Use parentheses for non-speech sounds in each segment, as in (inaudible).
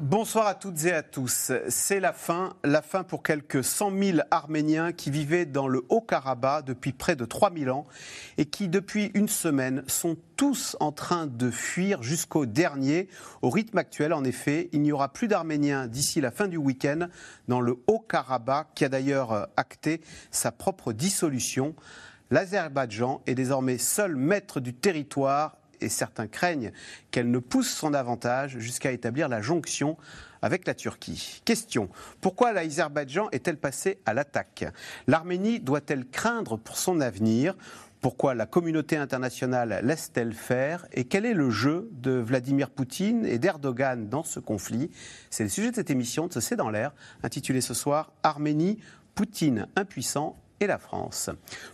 Bonsoir à toutes et à tous. C'est la fin, la fin pour quelques 100 000 Arméniens qui vivaient dans le Haut-Karabakh depuis près de 3000 ans et qui, depuis une semaine, sont tous en train de fuir jusqu'au dernier. Au rythme actuel, en effet, il n'y aura plus d'Arméniens d'ici la fin du week-end dans le Haut-Karabakh, qui a d'ailleurs euh, acté sa propre dissolution. L'Azerbaïdjan est désormais seul maître du territoire et certains craignent qu'elle ne pousse son avantage jusqu'à établir la jonction avec la Turquie. Question. Pourquoi l'Azerbaïdjan est-elle passée à l'attaque? L'Arménie doit-elle craindre pour son avenir? Pourquoi la communauté internationale laisse-t-elle faire? Et quel est le jeu de Vladimir Poutine et d'Erdogan dans ce conflit? C'est le sujet de cette émission de ce C'est dans l'air, intitulée ce soir Arménie, Poutine impuissant et la France.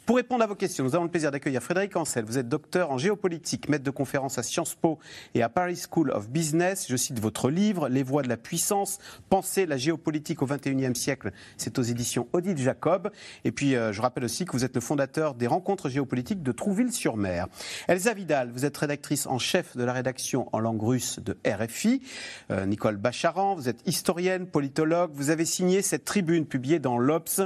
Pour répondre à vos questions, nous avons le plaisir d'accueillir Frédéric Ancel. Vous êtes docteur en géopolitique, maître de conférence à Sciences Po et à Paris School of Business. Je cite votre livre, Les voies de la puissance, penser la géopolitique au XXIe siècle. C'est aux éditions Odile Jacob. Et puis, euh, je rappelle aussi que vous êtes le fondateur des rencontres géopolitiques de Trouville-sur-Mer. Elsa Vidal, vous êtes rédactrice en chef de la rédaction en langue russe de RFI. Euh, Nicole Bacharan, vous êtes historienne, politologue. Vous avez signé cette tribune publiée dans l'Obs.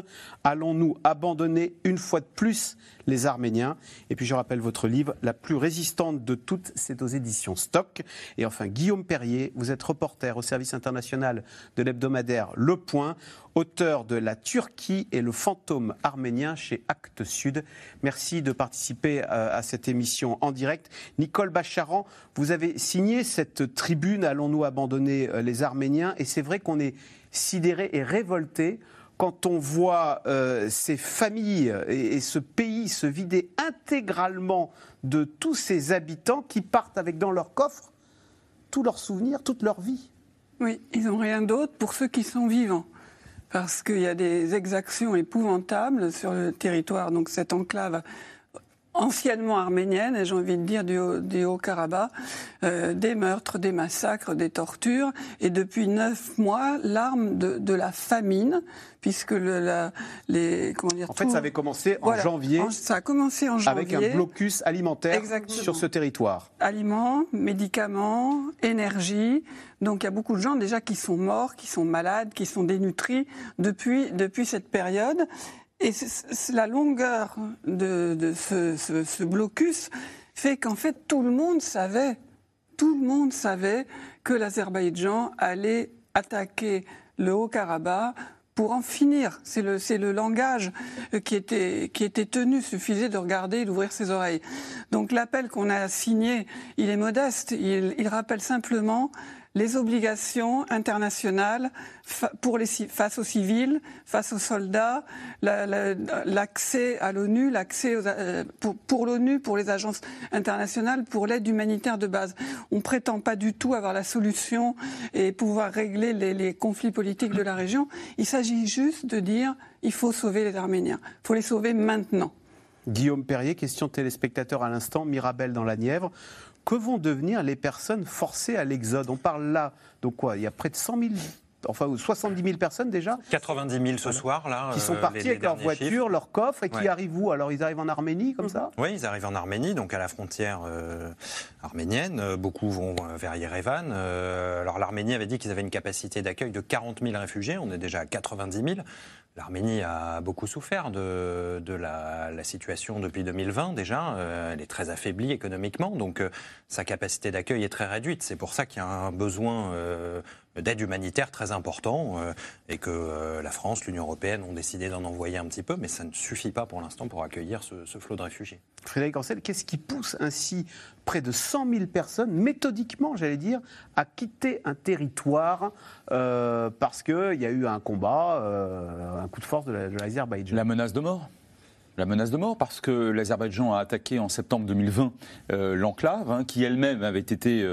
Allons-nous abandonner abandonner une fois de plus les Arméniens. Et puis je rappelle votre livre, la plus résistante de toutes, c'est aux éditions Stock. Et enfin, Guillaume Perrier, vous êtes reporter au service international de l'hebdomadaire Le Point, auteur de La Turquie et le fantôme arménien chez Actes Sud. Merci de participer euh, à cette émission en direct. Nicole Bacharan, vous avez signé cette tribune Allons-nous abandonner euh, les Arméniens? Et c'est vrai qu'on est sidéré et révolté quand on voit euh, ces familles et, ce pays se vider intégralement de tous ces habitants qui partent avec dans leur coffre tous leurs souvenirs, toute leur vie. Oui, ils n'ont rien d'autre pour ceux qui sont vivants. Parce qu'il y a des exactions épouvantables sur le territoire, donc cette enclave anciennement arménienne, et j'ai envie de dire du, Haut-Karabakh, euh, des meurtres, des massacres, des tortures, et depuis neuf mois, l'arme de, la famine, puisque le, la, les comment dire. En fait, ça avait commencé en janvier. ça a commencé en janvier. Avec un blocus alimentaire sur ce territoire. Aliments, médicaments, énergie. Donc il y a beaucoup de gens déjà qui sont morts, qui sont malades, qui sont dénutris depuis, depuis cette période. Et la longueur de, ce, blocus fait qu'en fait tout le monde savait, tout le monde savait que l'Azerbaïdjan allait attaquer le Haut-Karabakh pour en finir. C'est le, langage qui était, qui était tenu. Suffisait de regarder et d'ouvrir ses oreilles. Donc l'appel qu'on a signé, il est modeste. Il rappelle simplement les obligations internationales face aux civils, face aux soldats, l'accès à l'ONU, l'accès euh, pour, l'ONU, pour les agences internationales, pour l'aide humanitaire de base. On ne prétend pas du tout avoir la solution et pouvoir régler les, les conflits politiques de la région. Il s'agit juste de dire il faut sauver les Arméniens. Il faut les sauver maintenant. Guillaume Perrier, question téléspectateur à l'instant, Mirabel dans la Nièvre que vont devenir les personnes forcées à l'exode? On parle là de quoi? Il y a près de 100 000 enfin 70 000 personnes déjà 90 000 ce soir là. Qui sont euh, partis avec leur voiture, leur coffre et qui arrivent où? Alors ils arrivent en Arménie comme ça? Oui, ils arrivent en Arménie, donc à la frontière euh, arménienne. Euh, beaucoup vont vers Yerevan. alors l'Arménie avait dit qu'ils avaient une capacité d'accueil de 40 000 réfugiés. On est déjà à 90 000. L'Arménie a beaucoup souffert de, la, situation depuis 2020 déjà. Euh, elle est très affaiblie économiquement, donc euh, sa capacité d'accueil est très réduite. C'est pour ça qu'il y a un besoin euh, d'aide humanitaire très important et que la France, l'Union européenne ont décidé d'en envoyer un petit peu, mais ça ne suffit pas pour l'instant pour accueillir ce, ce flot de réfugiés. Frédéric Ancel, qu'est-ce qui pousse ainsi près de 100 000 personnes, méthodiquement, j'allais dire, à quitter un territoire euh, parce qu'il y a eu un combat, euh, un coup de force de l'Azerbaïdjan? La menace de mort? La menace de mort parce que l'Azerbaïdjan a attaqué en septembre 2020 euh, l'enclave, hein, qui elle-même avait été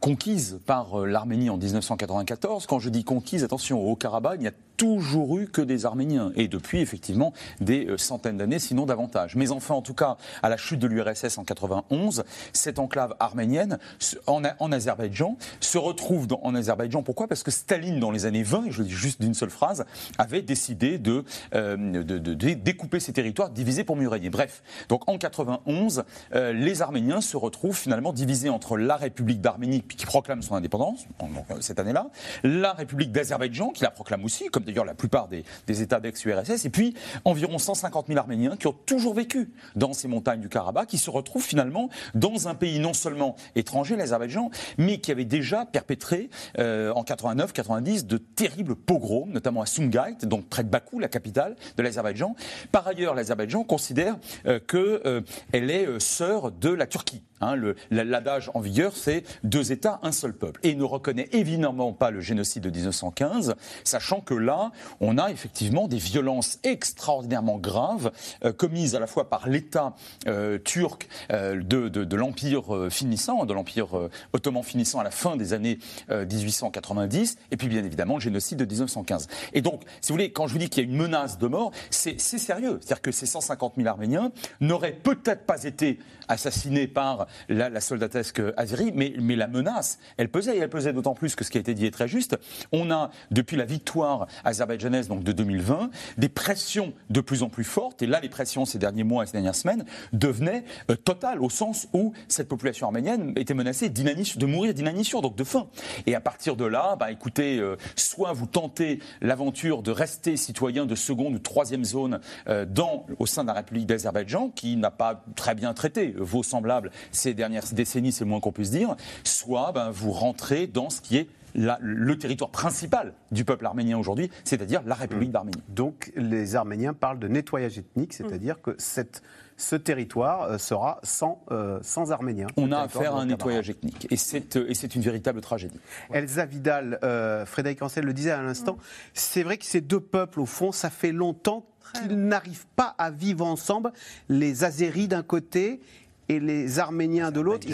conquise par l'Arménie en 1994. Quand je dis conquise, attention, au Haut-Karabakh, il y a toujours eu que des Arméniens, et depuis effectivement des euh, centaines d'années, sinon davantage. Mais enfin, en tout cas, à la chute de l'URSS en 91, cette enclave arménienne en, en Azerbaïdjan se retrouve en Azerbaïdjan. Pourquoi? Parce que Staline, dans les années 20, et je le dis juste d'une seule phrase, avait décidé de, euh, de, de, découper ces territoires, divisés pour mieux régner. Bref, donc en 91, euh, les Arméniens se retrouvent finalement divisés entre la République d'Arménie, qui proclame son indépendance, cette année-là, la République d'Azerbaïdjan, qui la proclame aussi, comme d'ailleurs la plupart des, États d'ex-URSS, et puis environ 150 000 Arméniens qui ont toujours vécu dans ces montagnes du Karabakh, qui se retrouvent finalement dans un pays non seulement étranger, l'Azerbaïdjan, mais qui avait déjà perpétré euh, en 89-90 de terribles pogroms, notamment à Sumgait, donc près de Bakou, la capitale de l'Azerbaïdjan. Par ailleurs, l'Azerbaïdjan considère euh, qu'elle euh, est sœur de la Turquie. Hein, L'adage en vigueur, c'est deux États, un seul peuple. Et il ne reconnaît évidemment pas le génocide de 1915, sachant que là, on a effectivement des violences extraordinairement graves euh, commises à la fois par l'État euh, turc euh, de, de, de l'Empire finissant, de l'Empire ottoman finissant à la fin des années 1890, et puis bien évidemment le génocide de 1915. Et donc, si vous voulez, quand je vous dis qu'il y a une menace de mort, c'est sérieux. C'est-à-dire que ces 150 000 Arméniens n'auraient peut-être pas été assassinés par la, la soldatesque azérie, mais, mais, la menace, elle pesait, et elle pesait d'autant plus que ce qui a été dit est très juste. On a, depuis la victoire azerbaïdjanaise donc de 2020, des pressions de plus en plus fortes, et là, les pressions ces derniers mois et ces dernières semaines devenaient euh, totales, au sens où cette population arménienne était menacée de mourir d'inanition, donc de faim. Et à partir de là, bah, écoutez, euh, soit vous tentez l'aventure de rester citoyen de seconde ou troisième zone euh, dans, au sein de la République d'Azerbaïdjan, qui n'a pas très bien traité vos semblables ces dernières décennies, c'est le moins qu'on puisse dire, soit ben, vous rentrez dans ce qui est le territoire principal du peuple arménien aujourd'hui, c'est-à-dire la République mmh. d'Arménie. Donc les Arméniens parlent de nettoyage ethnique, c'est-à-dire que cette, ce territoire euh, sera sans, euh, sans Arméniens. On a affaire à un nettoyage ethnique et c'est, euh, et c'est une véritable tragédie. Elsa Vidal, Frédéric Ancel le disait à l'instant, mmh. c'est vrai que ces deux peuples, au fond, ça fait longtemps qu'ils n'arrivent pas à vivre ensemble, les Azéris d'un côté et les Arméniens de l'autre.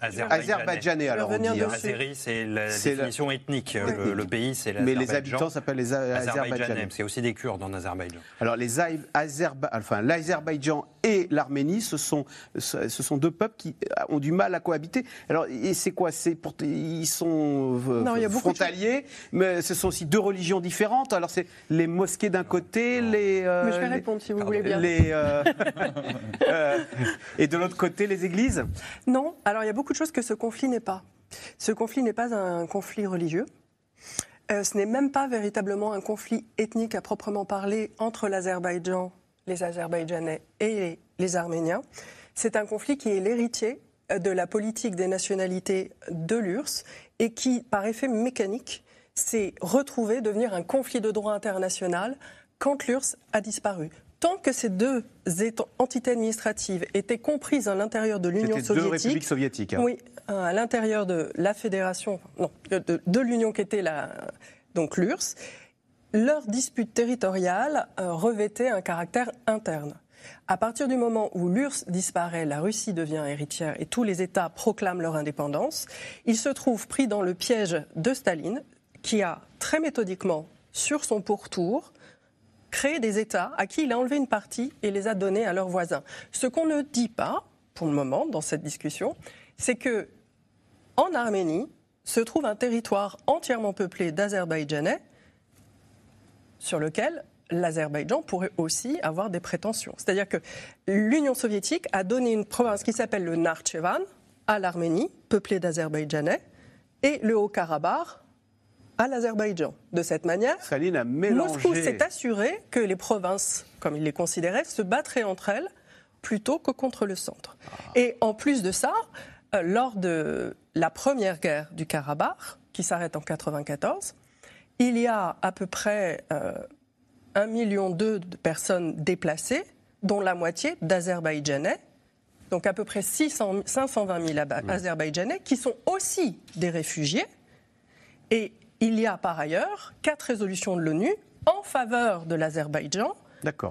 Azerbaïdjanais. alors on dit. Hein. Azéri, c'est la définition ethnique. Le, pays, c'est Mais les habitants s'appellent les Azerbaïdjanais. C'est aussi des Kurdes en Azerbaïdjan. Alors les enfin, l'Azerbaïdjan et l'Arménie, ce sont, ce sont deux peuples qui ont du mal à cohabiter. Alors et c'est quoi? C'est pour ils sont euh, frontaliers, mais ce sont aussi deux religions différentes. Alors c'est les mosquées d'un côté, les. Euh, mais je vais répondre si vous voulez bien. Les, (laughs) euh, et de l'autre côté les églises? Non. Alors il y a beaucoup de choses que ce conflit n'est pas. Ce conflit n'est pas un conflit religieux. Euh, ce n'est même pas véritablement un conflit ethnique à proprement parler entre l'Azerbaïdjan, les Azerbaïdjanais et les Arméniens. C'est un conflit qui est l'héritier euh, de la politique des nationalités de l'URSS et qui, par effet mécanique, s'est retrouvé devenir un conflit de droit international quand l'URSS a disparu tant que ces deux entités administratives étaient comprises à l'intérieur de l'Union soviétique, deux républiques soviétiques. Hein. Oui, à l'intérieur de la fédération, non, de, l'Union qui était la, donc l'URSS, leur dispute territoriale euh, revêtait un caractère interne. À partir du moment où l'URSS disparaît, la Russie devient héritière et tous les États proclament leur indépendance, ils se trouvent pris dans le piège de Staline, qui a très méthodiquement, sur son pourtour, créé des États à qui il a enlevé une partie et les a donnés à leurs voisins. Ce qu'on ne dit pas, pour le moment, dans cette discussion, c'est que en Arménie se trouve un territoire entièrement peuplé d'Azerbaïdjanais sur lequel l'Azerbaïdjan pourrait aussi avoir des prétentions. C'est-à-dire que l'Union soviétique a donné une province qui s'appelle le Narchevan à l'Arménie, peuplée d'Azerbaïdjanais, et le Haut-Karabakh à l'Azerbaïdjan. De cette manière, Moscou s'est assuré que les provinces, comme il les considérait, se battraient entre elles plutôt que contre le centre. Ah. Et en plus de ça, euh, lors de la première guerre du Karabakh, qui s'arrête en 1994, il y a à peu près euh, 1,2 million de personnes déplacées, dont la moitié d'Azerbaïdjanais, donc à peu près 600, 520 000 Azerbaïdjanais, qui sont aussi des réfugiés. Et il y a par ailleurs quatre résolutions de l'ONU en faveur de l'Azerbaïdjan.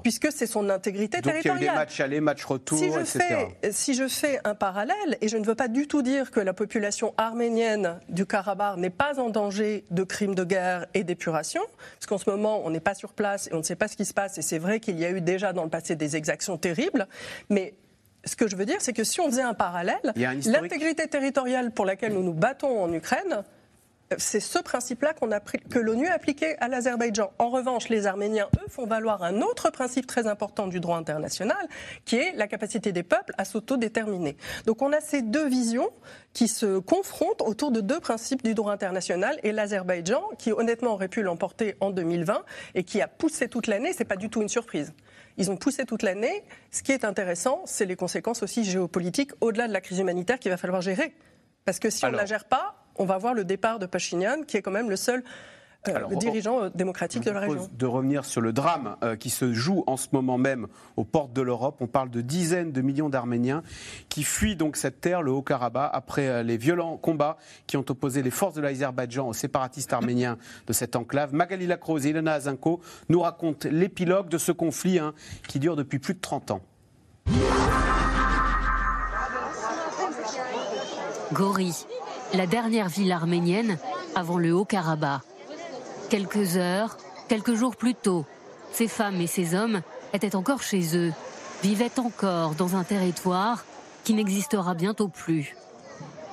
Puisque c'est son intégrité Donc il y a eu des territoriale. matchs aller, matchs retour, Si je, etc. fais, si je fais un parallèle, et je ne veux pas du tout dire que la population arménienne du Karabakh n'est pas en danger de crimes de guerre et d'épuration, parce qu'en ce moment, on n'est pas sur place et on ne sait pas ce qui se passe, et c'est vrai qu'il y a eu déjà dans le passé des exactions terribles, mais ce que je veux dire, c'est que si on faisait un parallèle, l'intégrité territoriale pour laquelle nous nous battons en Ukraine, c'est ce principe-là qu'on a pris- que l'ONU a appliqué à l'Azerbaïdjan. En revanche, les Arméniens, eux, font valoir un autre principe très important du droit international, qui est la capacité des peuples à s'autodéterminer. Donc on a ces deux visions qui se confrontent autour de deux principes du droit international et l'Azerbaïdjan, qui honnêtement aurait pu l'emporter en 2020 et qui a poussé toute l'année, c'est pas du tout une surprise. Ils ont poussé toute l'année. Ce qui est intéressant, c'est les conséquences aussi géopolitiques au-delà de la crise humanitaire qu'il va falloir gérer. Parce que si on ne la gère pas, on va voir le départ de Pachinian, qui est quand même le seul euh, Alors, le on- dirigeant euh, démocratique de la région. de revenir sur le drame euh, qui se joue en ce moment même aux portes de l'Europe. On parle de dizaines de millions d'Arméniens qui fuient donc cette terre, le Haut-Karabakh, après euh, les violents combats qui ont opposé les forces de l'Azerbaïdjan aux séparatistes arméniens de cette enclave. Magali Lacrose et Elena Azinko nous racontent l'épilogue de ce conflit hein, qui dure depuis plus de 30 ans. Gori, la dernière ville arménienne avant le Haut-Karabakh. Quelques heures, quelques jours plus tôt, ces femmes et ces hommes étaient encore chez eux, vivaient encore dans un territoire qui n'existera bientôt plus.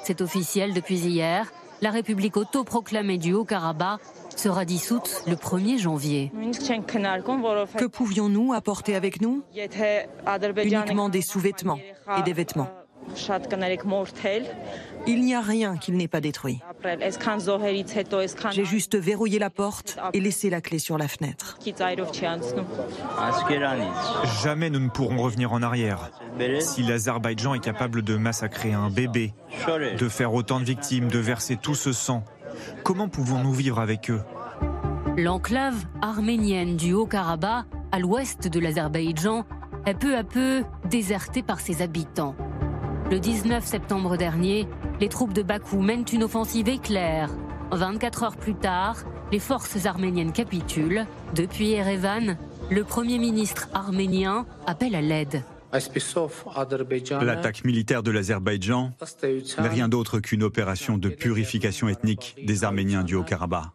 C'est officiel depuis hier, la République autoproclamée du Haut-Karabakh sera dissoute le 1er janvier. Que pouvions-nous apporter avec nous? Uniquement des sous-vêtements et des vêtements. Il n'y a rien qu'il n'ait pas détruit. J'ai juste verrouillé la porte et laissé la clé sur la fenêtre. Jamais nous ne pourrons revenir en arrière. Si l'Azerbaïdjan est capable de massacrer un bébé, de faire autant de victimes, de verser tout ce sang, comment pouvons-nous vivre avec eux L'enclave arménienne du Haut-Karabakh, à l'ouest de l'Azerbaïdjan, est peu à peu désertée par ses habitants. Le 19 septembre dernier, les troupes de Bakou mènent une offensive éclair. 24 heures plus tard, les forces arméniennes capitulent. Depuis Erevan, le Premier ministre arménien appelle à l'aide. L'attaque militaire de l'Azerbaïdjan n'est rien d'autre qu'une opération de purification ethnique des Arméniens du Haut-Karabakh.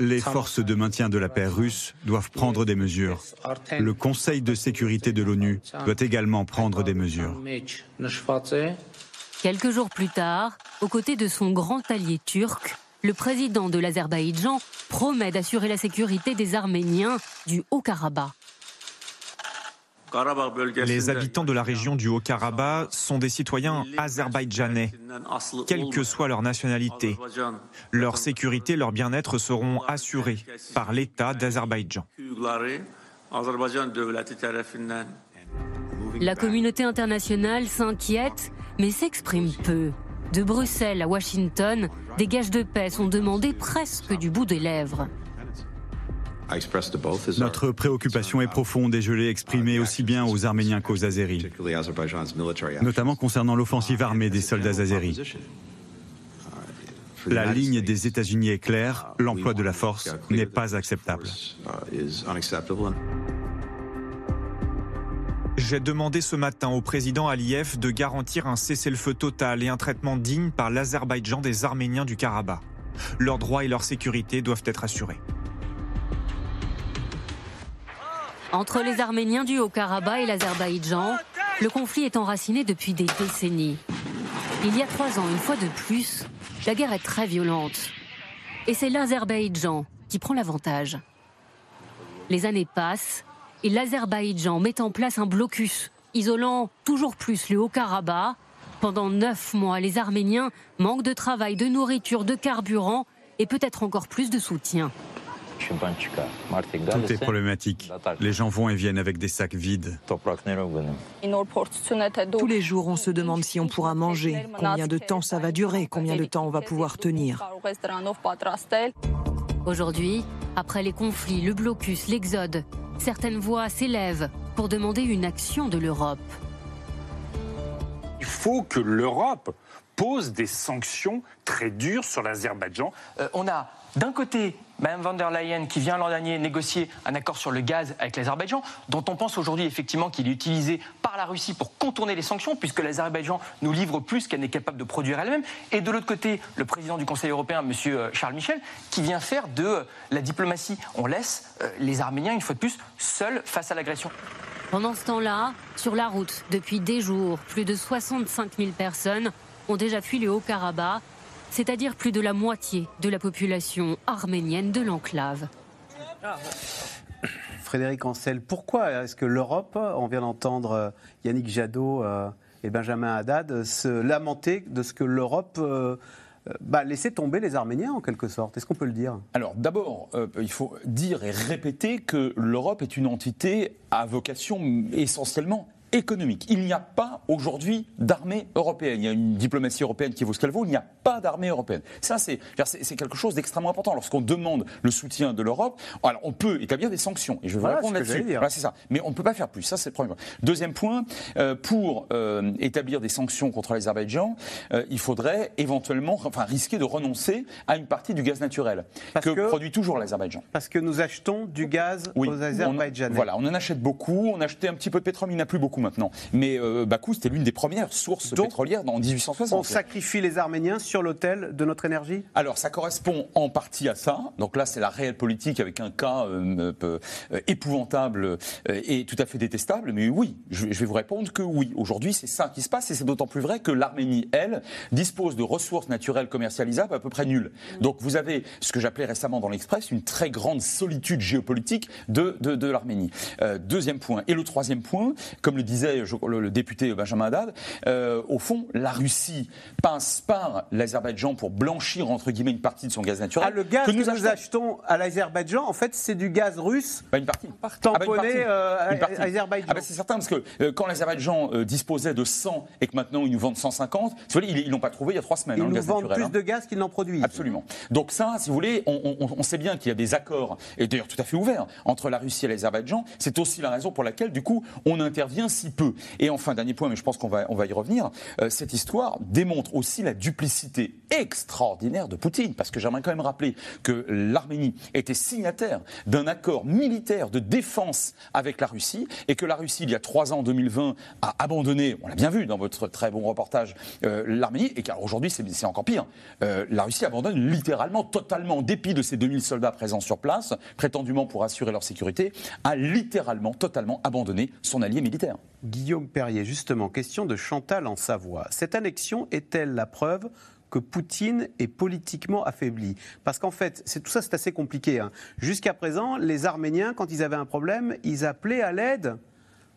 Les forces de maintien de la paix russes doivent prendre des mesures. Le Conseil de sécurité de l'ONU doit également prendre des mesures. Quelques jours plus tard, aux côtés de son grand allié turc, le président de l'Azerbaïdjan promet d'assurer la sécurité des Arméniens du Haut-Karabakh. Les habitants de la région du Haut-Karabakh sont des citoyens azerbaïdjanais, quelle que soit leur nationalité. Leur sécurité, leur bien-être seront assurés par l'État d'Azerbaïdjan. La communauté internationale s'inquiète, mais s'exprime peu. De Bruxelles à Washington, des gages de paix sont demandés presque du bout des lèvres. Notre préoccupation est profonde et je l'ai exprimée aussi bien aux Arméniens qu'aux Azéris, notamment concernant l'offensive armée des soldats azéris. La ligne des États-Unis est claire, l'emploi de la force n'est pas acceptable. J'ai demandé ce matin au président Aliyev de garantir un cessez-le-feu total et un traitement digne par l'Azerbaïdjan des Arméniens du Karabakh. Leurs droits et leur sécurité doivent être assurés. Entre les Arméniens du Haut-Karabakh et l'Azerbaïdjan, le conflit est enraciné depuis des décennies. Il y a trois ans, une fois de plus, la guerre est très violente. Et c'est l'Azerbaïdjan qui prend l'avantage. Les années passent et l'Azerbaïdjan met en place un blocus, isolant toujours plus le Haut-Karabakh. Pendant neuf mois, les Arméniens manquent de travail, de nourriture, de carburant et peut-être encore plus de soutien. Tout est problématique. Les gens vont et viennent avec des sacs vides. Tous les jours, on se demande si on pourra manger, combien de temps ça va durer, combien de temps on va pouvoir tenir? Aujourd'hui, après les conflits, le blocus, l'exode, certaines voix s'élèvent pour demander une action de l'Europe. Il faut que l'Europe pose des sanctions très dures sur l'Azerbaïdjan. Euh, on a d'un côté, Mme von der Leyen, qui vient l'an dernier négocier un accord sur le gaz avec l'Azerbaïdjan, dont on pense aujourd'hui effectivement qu'il est utilisé par la Russie pour contourner les sanctions, puisque l'Azerbaïdjan nous livre plus qu'elle n'est capable de produire elle-même. Et de l'autre côté, le président du Conseil européen, M. Charles Michel, qui vient faire de la diplomatie. On laisse euh, les Arméniens, une fois de plus, seuls face à l'agression. Pendant ce temps-là, sur la route, depuis des jours, plus de 65 000 personnes ont déjà fui le Haut-Karabakh c'est-à-dire plus de la moitié de la population arménienne de l'enclave. Frédéric Ancel, pourquoi est-ce que l'Europe, on vient d'entendre euh, Yannick Jadot euh, et Benjamin Haddad se lamenter de ce que l'Europe euh, bah, laissait tomber les Arméniens en quelque sorte? Est-ce qu'on peut le dire? Alors d'abord, il faut dire et répéter que l'Europe est une entité à vocation essentiellement économique. Il n'y a pas aujourd'hui d'armée européenne. Il y a une diplomatie européenne qui vaut ce qu'elle vaut. Il n'y a pas d'armée européenne. Ça, c'est quelque chose d'extrêmement important. Lorsqu'on demande le soutien de l'Europe, alors on peut établir des sanctions. Et je vais répondre là-dessus. Voilà, c'est ça. Mais on ne peut pas faire plus. Ça, c'est le premier point. Deuxième point, euh, pour euh, établir des sanctions contre l'Azerbaïdjan, euh, il faudrait éventuellement, enfin, risquer de renoncer à une partie du gaz naturel que, produit toujours l'Azerbaïdjan. Parce que nous achetons du gaz aux Azerbaïdjanais. voilà, on en achète beaucoup. On achetait un petit peu de pétrole, mais il n'y en a plus beaucoup maintenant. Mais euh, Bakou, c'était l'une des premières sources pétrolières en 1860. On sacrifie les Arméniens sur l'autel de notre énergie? Alors, ça correspond en partie à ça. Donc là, c'est la réelle politique avec un cas euh, euh, épouvantable et tout à fait détestable. Mais oui, je, vais vous répondre que oui. Aujourd'hui, c'est ça qui se passe et c'est d'autant plus vrai que l'Arménie, elle, dispose de ressources naturelles commercialisables à peu près nulles. Donc vous avez ce que j'appelais récemment dans l'Express une très grande solitude géopolitique de, de, l'Arménie. deuxième point. Et le troisième point, comme le disait le, député Benjamin Haddad, euh, au fond, la Russie passe par l'Azerbaïdjan pour blanchir, entre guillemets, une partie de son gaz naturel. Ah, le gaz que nous, achetons. à l'Azerbaïdjan, en fait, c'est du gaz russe bah, une partie. tamponné ah, bah, euh, Azerbaïdjan. Ah, bah, c'est certain, parce que euh, quand l'Azerbaïdjan disposait de 100 et que maintenant ils nous vendent 150, ils ne l'ont pas trouvé il y a trois semaines. Ils hein, nous gaz vendent plus hein. de gaz qu'ils n'en produisent. Absolument. Donc ça, si vous voulez, on, on sait bien qu'il y a des accords, et d'ailleurs tout à fait ouverts, entre la Russie et l'Azerbaïdjan. C'est aussi la raison pour laquelle, du coup, on intervient Et enfin, dernier point, mais je pense qu'on va, on va y revenir, euh, cette histoire démontre aussi la duplicité extraordinaire de Poutine, parce que j'aimerais quand même rappeler que l'Arménie était signataire d'un accord militaire de défense avec la Russie, et que la Russie, il y a trois ans, en 2020, a abandonné, on l'a bien vu dans votre très bon reportage, euh, l'Arménie, et qu'aujourd'hui, c'est encore pire. Euh, la Russie abandonne littéralement, totalement, en dépit de ces 2000 soldats présents sur place, prétendument pour assurer leur sécurité, a littéralement, totalement abandonné son allié militaire. Guillaume Perrier, justement, question de Chantal en Savoie. Cette annexion est-elle la preuve que Poutine est politiquement affaibli? Parce qu'en fait, tout ça c'est assez compliqué. Hein. Jusqu'à présent, les Arméniens, quand ils avaient un problème, ils appelaient à l'aide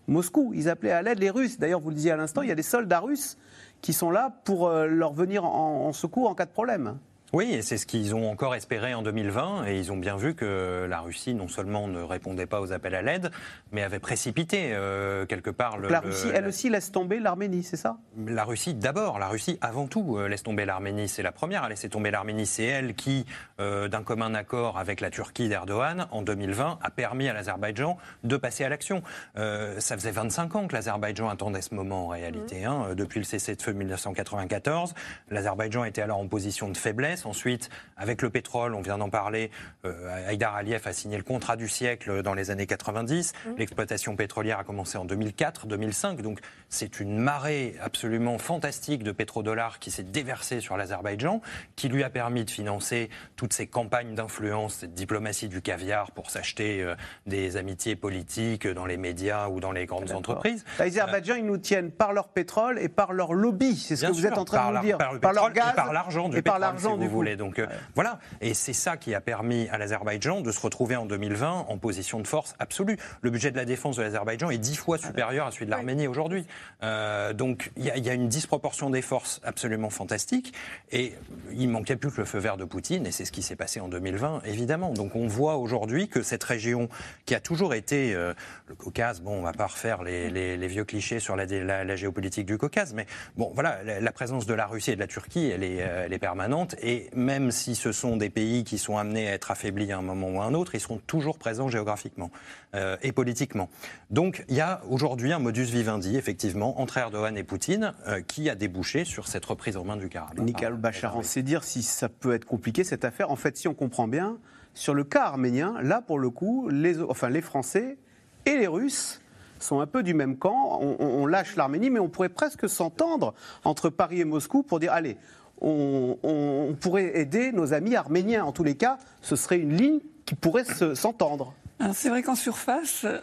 Moscou, ils appelaient à l'aide les Russes. D'ailleurs, vous le disiez à l'instant, il y a des soldats russes qui sont là pour euh, leur venir en secours en cas de problème. Oui, et c'est ce qu'ils ont encore espéré en 2020, et ils ont bien vu que la Russie non seulement ne répondait pas aux appels à l'aide, mais avait précipité euh, quelque part. Le, la Russie, elle aussi, laisse tomber l'Arménie, c'est ça? La Russie, d'abord, la Russie avant tout euh, laisse tomber l'Arménie. C'est la première à laisser tomber l'Arménie. C'est elle qui, euh, d'un commun accord avec la Turquie d'Erdogan, en 2020, a permis à l'Azerbaïdjan de passer à l'action. ça faisait 25 ans que l'Azerbaïdjan attendait ce moment en réalité. Mmh. Hein, depuis le cessez-le-feu 1994, l'Azerbaïdjan était alors en position de faiblesse Ensuite, avec le pétrole, on vient d'en parler, euh, Haïdar Aliyev a signé le contrat du siècle dans les années 90. Mmh. L'exploitation pétrolière a commencé en 2004-2005. Donc c'est une marée absolument fantastique de pétrodollars qui s'est déversée sur l'Azerbaïdjan, qui lui a permis de financer toutes ces campagnes d'influence, cette diplomatie du caviar pour s'acheter euh, des amitiés politiques dans les médias ou dans les grandes entreprises. L'Azerbaïdjan, ils nous tiennent par leur pétrole et par leur lobby. C'est ce que vous êtes en train de nous dire. Par, leur gaz et par l'argent du par du voulez. Donc euh, voilà. Et c'est ça qui a permis à l'Azerbaïdjan de se retrouver en 2020 en position de force absolue. Le budget de la défense de l'Azerbaïdjan est dix fois supérieur à celui de l'Arménie aujourd'hui. Euh, donc il y, a une disproportion des forces absolument fantastique. Et il manquait plus que le feu vert de Poutine. Et c'est ce qui s'est passé en 2020, évidemment. Donc on voit aujourd'hui que cette région qui a toujours été euh, le Caucase, bon, on va pas refaire les, vieux clichés sur la, la, géopolitique du Caucase, mais bon, voilà, la, présence de la Russie et de la Turquie, elle est, elle est permanente. Et et même si ce sont des pays qui sont amenés à être affaiblis à un moment ou à un autre, ils seront toujours présents géographiquement euh, et politiquement. Donc il y a aujourd'hui un modus vivendi, effectivement, entre Erdogan et Poutine, euh, qui a débouché sur cette reprise en main du Karabakh. Nicole Bachar, on sait dire si ça peut être compliqué cette affaire. En fait, si on comprend bien, sur le cas arménien, là pour le coup, les, enfin, les Français et les Russes sont un peu du même camp. On, lâche l'Arménie, mais on pourrait presque s'entendre entre Paris et Moscou pour dire allez, on, pourrait aider nos amis arméniens. En tous les cas, ce serait une ligne qui pourrait s'entendre. C'est vrai qu'en surface, euh,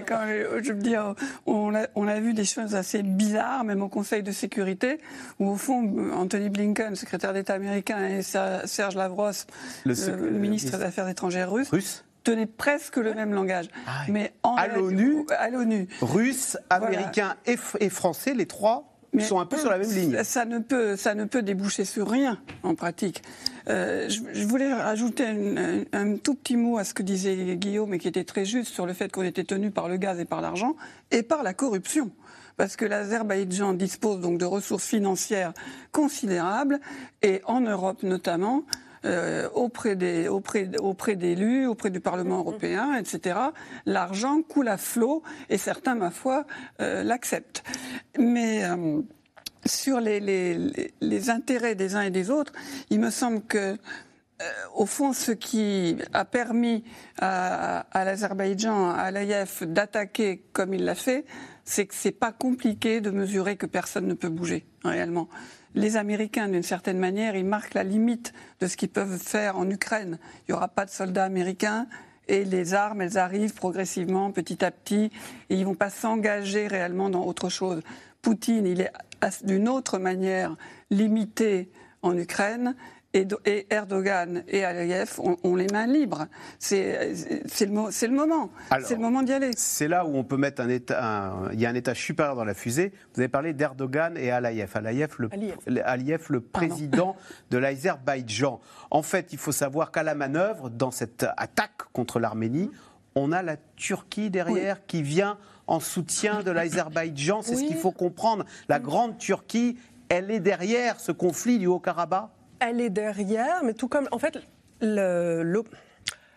(laughs) quand, je veux dire, on a, on a, vu des choses assez bizarres, même au Conseil de sécurité, où au fond, Anthony Blinken, secrétaire d'État américain, et Serge Lavros, le, ministre des Affaires étrangères russe, russe tenaient presque le même langage. Ah Mais à l'ONU, à l'ONU, Russes, Américains et, et Français, les trois sont un peu sur la même ligne. Ça ne peut, ça ne peut déboucher sur rien en pratique. Euh, je, voulais rajouter un, tout petit mot à ce que disait Guillaume, et qui était très juste sur le fait qu'on était tenu par le gaz et par l'argent et par la corruption parce que l'Azerbaïdjan dispose donc de ressources financières considérables et en Europe notamment. Euh, auprès des auprès auprès d'élus, auprès du Parlement européen, etc. L'argent coule à flot et certains, ma foi, euh, l'acceptent. Mais euh, sur les, les, les, intérêts des uns et des autres, il me semble que au fond, ce qui a permis à, à l'Azerbaïdjan, à l'AIF, d'attaquer comme il l'a fait, c'est que c'est pas compliqué de mesurer que personne ne peut bouger réellement les Américains, d'une certaine manière, ils marquent la limite de ce qu'ils peuvent faire en Ukraine. Il n'y aura pas de soldats américains et les armes, elles arrivent progressivement, petit à petit, et ils ne vont pas s'engager réellement dans autre chose. Poutine, il est d'une autre manière limité en Ukraine et, Erdogan et Aliyev ont, les mains libres. C'est le, le, moment. C'est le moment d'y aller. C'est là où on peut mettre un état. il y a un état supérieur dans la fusée. Vous avez parlé d'Erdogan et Aliyev. Aliyev, le, Aliyev. le président de l'Azerbaïdjan. En fait, il faut savoir qu'à la manœuvre, dans cette attaque contre l'Arménie, on a la Turquie derrière qui vient en soutien de l'Azerbaïdjan. C'est ce qu'il faut comprendre. La grande Turquie, elle est derrière ce conflit du Haut-Karabakh elle est derrière, mais tout comme. En fait, le,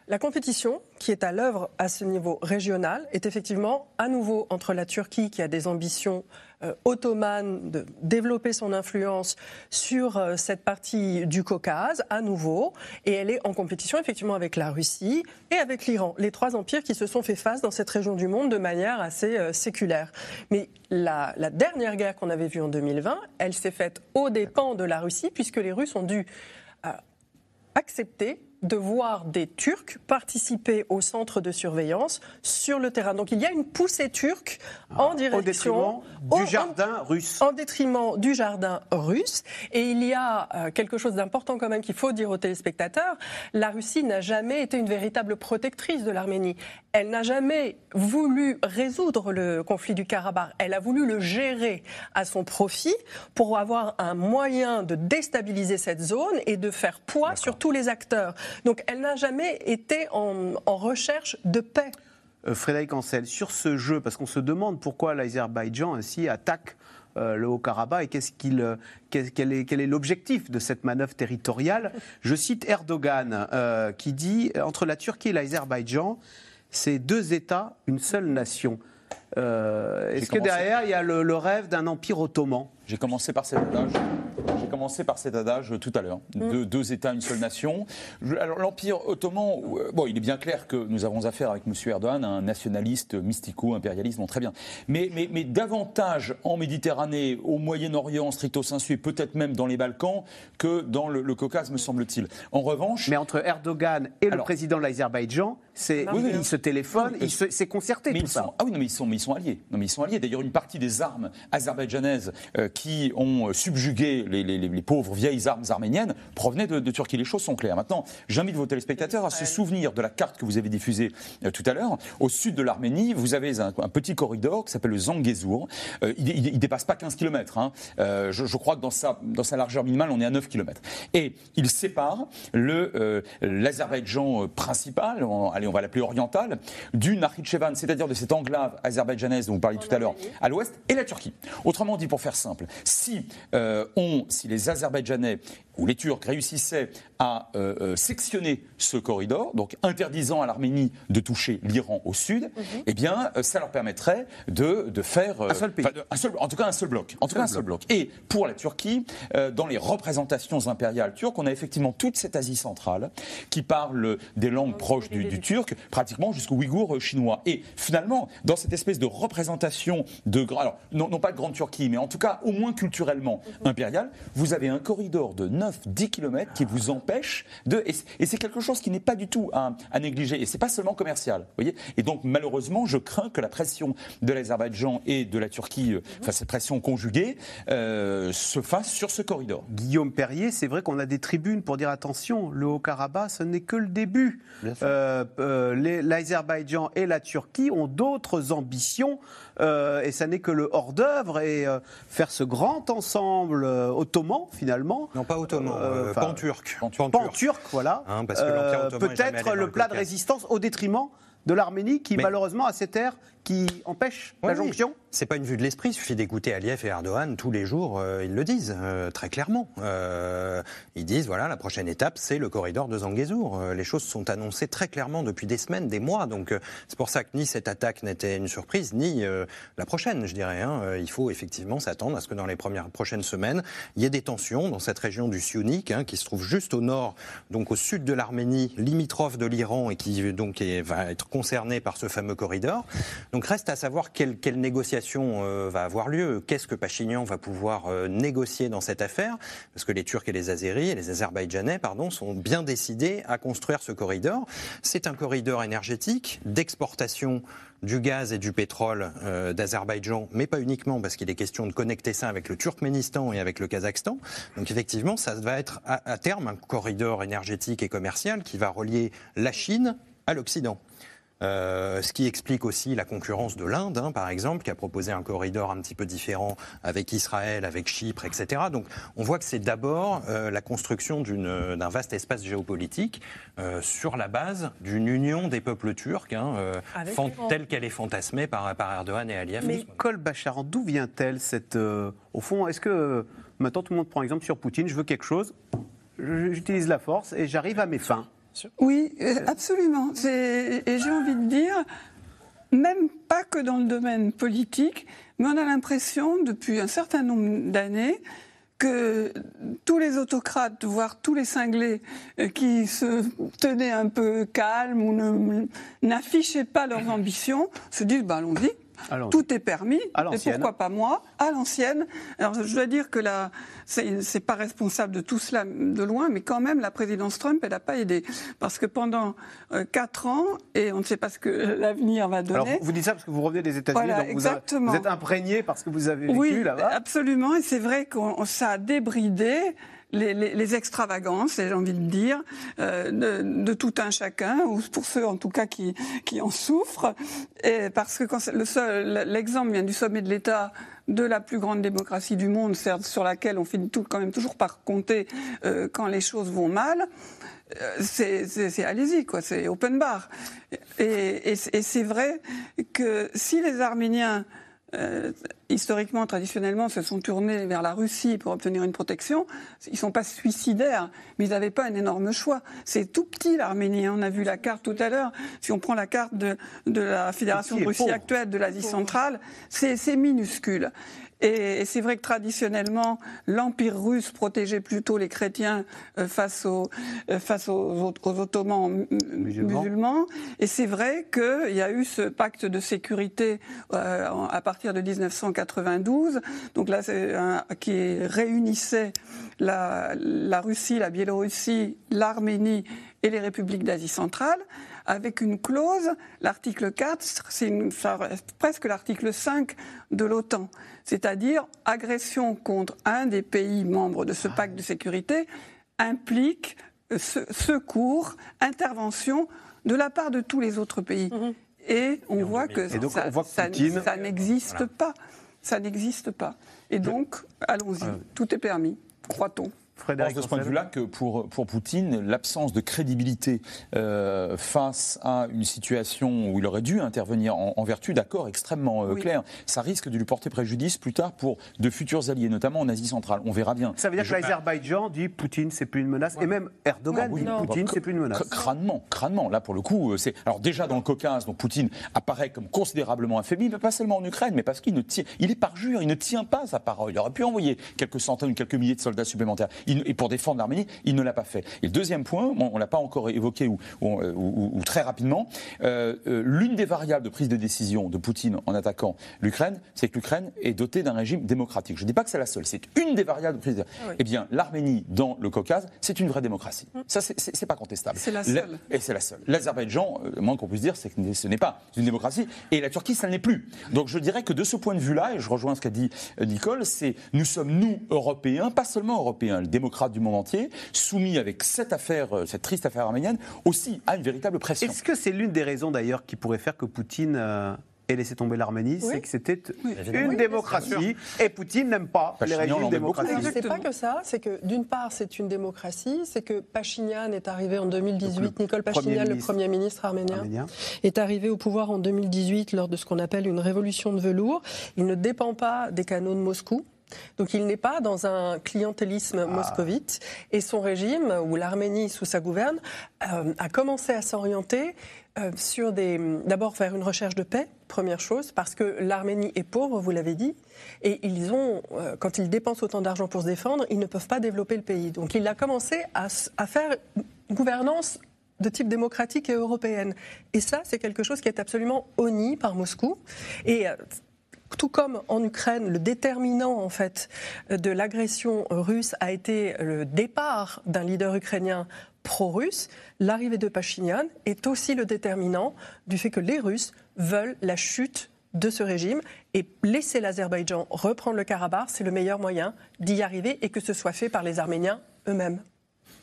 la compétition qui est à l'œuvre à ce niveau régional est effectivement à nouveau entre la Turquie qui a des ambitions euh, ottomanes de développer son influence sur euh, cette partie du Caucase, à nouveau, et elle est en compétition effectivement avec la Russie et avec l'Iran, les trois empires qui se sont fait face dans cette région du monde de manière assez euh, séculaire. Mais la, la dernière guerre qu'on avait vue en 2020, elle s'est faite aux dépens de la Russie puisque les Russes ont dû accepter de voir des Turcs participer au centre de surveillance sur le terrain. Donc il y a une poussée turque en ah, direction du jardin russe. En détriment du jardin russe. Et il y a euh, quelque chose d'important quand même qu'il faut dire aux téléspectateurs. La Russie n'a jamais été une véritable protectrice de l'Arménie. Elle n'a jamais voulu résoudre le conflit du Karabakh. Elle a voulu le gérer à son profit pour avoir un moyen de déstabiliser cette zone et de faire poids sur tous les acteurs. Donc elle n'a jamais été en, recherche de paix. Euh, Frédéric Ancel, sur ce jeu, parce qu'on se demande pourquoi l'Azerbaïdjan ainsi attaque euh, le Haut-Karabakh et qu'est-ce qu'il, euh, quel, est, quel est l'objectif de cette manœuvre territoriale? Je cite Erdogan qui dit entre la Turquie et l'Azerbaïdjan, c'est deux États, une seule nation. est-ce que derrière il y a le rêve d'un empire ottoman? J'ai commencé par cet adage commencé par cet adage tout à l'heure. Mm. Deux, États, une seule nation. Alors l'Empire ottoman, euh, bon, il est bien clair que nous avons affaire avec M. Erdogan, un nationaliste mystico-impérialiste, bon, très bien. Mais, mais, mais, davantage en Méditerranée, au Moyen-Orient, stricto sensu, et peut-être même dans les Balkans, que dans le, Caucase, me semble-t-il. En revanche... Mais entre Erdogan et le président de l'Azerbaïdjan, c'est, oui, ils se téléphonent, c'est concerté mais tout ça. ah oui, non, mais ils sont, mais ils sont alliés. Non, mais ils sont alliés. D'ailleurs, une partie des armes azerbaïdjanaises euh, qui ont subjugué les, les, les, pauvres vieilles armes arméniennes provenaient de, Turquie. Les choses sont claires. Maintenant, j'invite vos téléspectateurs à se souvenir de la carte que vous avez diffusée euh, tout à l'heure. Au sud de l'Arménie, vous avez un, petit corridor qui s'appelle le Zangezur. Euh, il ne dépasse pas 15 km. Hein. Euh, je, crois que dans sa, dans sa largeur minimale, on est à 9 km. Et il sépare l'Azerbaïdjan principal, allez, on va l'appeler oriental, du Nakhichevan, c'est-à-dire de cette enclave azerbaïdjanaise dont vous parliez tout à l'heure, à l'ouest, et la Turquie. Autrement dit, pour faire simple, simple. Si, euh, on, si les Azerbaïdjanais où les Turcs réussissaient à euh, euh, sectionner ce corridor, donc interdisant à l'Arménie de toucher l'Iran au sud, mhm. eh bien, ça leur permettrait de, de faire un seul pays, en tout cas un seul bloc, en tout cas un seul bloc. Et pour la Turquie, dans les représentations impériales turques, on a effectivement toute cette Asie centrale qui parle des langues proches du, turc, pratiquement jusqu'au ouïghour chinois. Et finalement, dans cette espèce de représentation de, alors non, non pas de grande Turquie, mais en tout cas au moins culturellement mhm. impériale, vous avez un corridor de 9-10 km qui vous empêche de. Et c'est quelque chose qui n'est pas du tout à, négliger. Et c'est pas seulement commercial. Voyez et donc, malheureusement, je crains que la pression de l'Azerbaïdjan et de la Turquie, euh, enfin, cette pression conjuguée, euh, se fasse sur ce corridor. Guillaume Perrier, c'est vrai qu'on a des tribunes pour dire attention, le Haut-Karabakh, ce n'est que le début. Euh, L'Azerbaïdjan et la Turquie ont d'autres ambitions euh, et ça n'est que le hors-d'œuvre et euh, faire ce grand ensemble euh, ottoman finalement. Non, pas ottoman, pan-turc. Pan-turc, voilà. Hein, peut-être le plat de résistance au détriment de l'Arménie qui malheureusement a ces terres qui empêche la jonction C'est pas une vue de l'esprit, il suffit d'écouter Aliyev et Erdogan tous les jours, euh, ils le disent euh, très clairement. Euh, ils disent voilà, la prochaine étape, c'est le corridor de Zangezur. les choses sont annoncées très clairement depuis des semaines, des mois, donc c'est pour ça que ni cette attaque n'était une surprise, ni la prochaine, je dirais. Hein. il faut effectivement s'attendre à ce que dans les premières prochaines semaines, il y ait des tensions dans cette région du Siounik, hein, qui se trouve juste au nord, donc au sud de l'Arménie, limitrophe de l'Iran et qui donc va être concernée par ce fameux corridor. Donc reste à savoir quelle, négociation euh, va avoir lieu. Qu'est-ce que Pachinian va pouvoir euh, négocier dans cette affaire? Parce que les Turcs et les Azéris, et les Azerbaïdjanais, pardon, sont bien décidés à construire ce corridor. C'est un corridor énergétique d'exportation du gaz et du pétrole euh, d'Azerbaïdjan, mais pas uniquement parce qu'il est question de connecter ça avec le Turkménistan et avec le Kazakhstan. Donc effectivement, ça va être à terme un corridor énergétique et commercial qui va relier la Chine à l'Occident. Euh, ce qui explique aussi la concurrence de l'Inde, hein, par exemple, qui a proposé un corridor un petit peu différent avec Israël, avec Chypre, etc. Donc on voit que c'est d'abord euh, la construction d'un vaste espace géopolitique euh, sur la base d'une union des peuples turcs, hein, telle qu'elle est fantasmée par, par, Erdogan et Aliyev. Mais Col Bachar, d'où vient-elle cette... au fond, est-ce que maintenant tout le monde prend exemple sur Poutine, je veux quelque chose, j'utilise la force et j'arrive à mes fins oui, euh, absolument. Et j'ai envie de dire, même pas que dans le domaine politique, mais on a l'impression, depuis un certain nombre d'années, que tous les autocrates, voire tous les cinglés euh, qui se tenaient un peu calmes ou n'affichaient pas leurs ambitions, se disent bah, allons-y, tout est permis, et pourquoi pas moi, à l'ancienne. Alors je dois dire que là, c'est pas responsable de tout cela de loin, mais quand même, la présidence Trump, elle n'a pas aidé. Parce que pendant euh, quatre ans, et on ne sait pas ce que (laughs) l'avenir va donner. Alors vous dites ça parce que vous revenez des États-Unis, donc vous, vous, êtes imprégné parce que vous avez vécu oui, là-bas. Absolument, et c'est vrai que ça a débridé les, extravagances, j'ai envie de dire, euh, de, tout un chacun, ou pour ceux en tout cas qui, qui en souffrent, et parce que quand l'exemple vient du sommet de l'État de la plus grande démocratie du monde, sur laquelle on finit tout, quand même toujours par compter euh, quand les choses vont mal, euh, c'est allez-y, quoi, c'est open bar. et c'est vrai que si les Arméniens euh, historiquement, traditionnellement, se sont tournés vers la Russie pour obtenir une protection. Ils ne sont pas suicidaires, mais ils n'avaient pas un énorme choix. C'est tout petit l'Arménie. On a vu la carte tout à l'heure. Si on prend la carte de, de la Fédération de Russie actuelle, de l'Asie centrale, c'est minuscule. Et, c'est vrai que traditionnellement, l'Empire russe protégeait plutôt les chrétiens euh, face aux, euh, face aux, Ottomans musulmans. Et c'est vrai qu'il y a eu ce pacte de sécurité euh, à partir de 1992, donc là, qui réunissait la, la Russie, la Biélorussie, l'Arménie et les républiques d'Asie centrale avec une clause, l'article 4, c'est presque l'article 5 de l'OTAN, c'est-à-dire agression contre un des pays membres de ce pacte de sécurité implique secours, intervention de la part de tous les autres pays. Et on voit que ça, n'existe pas. Ça n'existe pas. Et donc, allons-y, tout est permis, croit-on. Frédéric de ce point de vue-là que pour, pour Poutine, l'absence de crédibilité euh, face à une situation où il aurait dû intervenir en, vertu d'accords extrêmement euh, clairs, ça risque de lui porter préjudice plus tard pour de futurs alliés, notamment en Asie centrale. On verra bien. Ça veut dire que l'Azerbaïdjan dit Poutine, c'est plus une menace, et même Erdogan dit Poutine, c'est plus une menace. Crânement, crânement. Là, pour le coup, euh, c'est. Alors, déjà dans le Caucase, donc Poutine apparaît comme considérablement affaibli, mais pas seulement en Ukraine, mais parce qu'il ne tient. Il est parjure, il ne tient pas sa parole. Il aurait pu envoyer quelques centaines ou quelques milliers de soldats supplémentaires. Et pour défendre l'Arménie, il ne l'a pas fait. Et le deuxième point, on ne l'a pas encore évoqué ou, ou, très rapidement, euh, euh, l'une des variables de prise de décision de Poutine en attaquant l'Ukraine, c'est que l'Ukraine est dotée d'un régime démocratique. Je ne dis pas que c'est la seule, c'est une des variables de prise de décision. Ah eh bien, l'Arménie dans le Caucase, c'est une vraie démocratie. Mmh. Ça, c'est pas contestable. C'est la seule. Et c'est la seule. L'Azerbaïdjan, euh, le moins qu'on puisse dire, c'est que ce n'est pas une démocratie. Et la Turquie, ça ne l'est plus. Donc je dirais que de ce point de vue-là, et je rejoins ce qu'a dit Nicole, c'est nous sommes, nous, Européens, pas seulement Européens, le démocrate du monde entier, soumis avec cette affaire, euh, cette triste affaire arménienne, aussi à une véritable pression. Est-ce que c'est l'une des raisons d'ailleurs qui pourrait faire que Poutine euh, ait laissé tomber l'Arménie, c'est que c'était une démocratie et Poutine n'aime pas les régimes démocratiques. C'est pas que ça, c'est que d'une part c'est une démocratie, c'est que Pachinian est arrivé en 2018, Nicole Pachinian, le Premier ministre arménien, arménien, est arrivé au pouvoir en 2018 lors de ce qu'on appelle une révolution de velours. Il ne dépend pas des canaux de Moscou. Donc il n'est pas dans un clientélisme ah. moscovite et son régime, ou l'Arménie sous sa gouverne, euh, a commencé à s'orienter euh, sur des, d'abord vers une recherche de paix, première chose, parce que l'Arménie est pauvre, vous l'avez dit, et ils ont, euh, quand ils dépensent autant d'argent pour se défendre, ils ne peuvent pas développer le pays. Donc il a commencé à, à faire une gouvernance de type démocratique et européenne. Et ça, c'est quelque chose qui est absolument honni par Moscou. Et tout comme en Ukraine, le déterminant en fait de l'agression russe a été le départ d'un leader ukrainien pro-russe, l'arrivée de Pachinian est aussi le déterminant du fait que les Russes veulent la chute de ce régime et laisser l'Azerbaïdjan reprendre le Karabakh, c'est le meilleur moyen d'y arriver et que ce soit fait par les Arméniens eux-mêmes.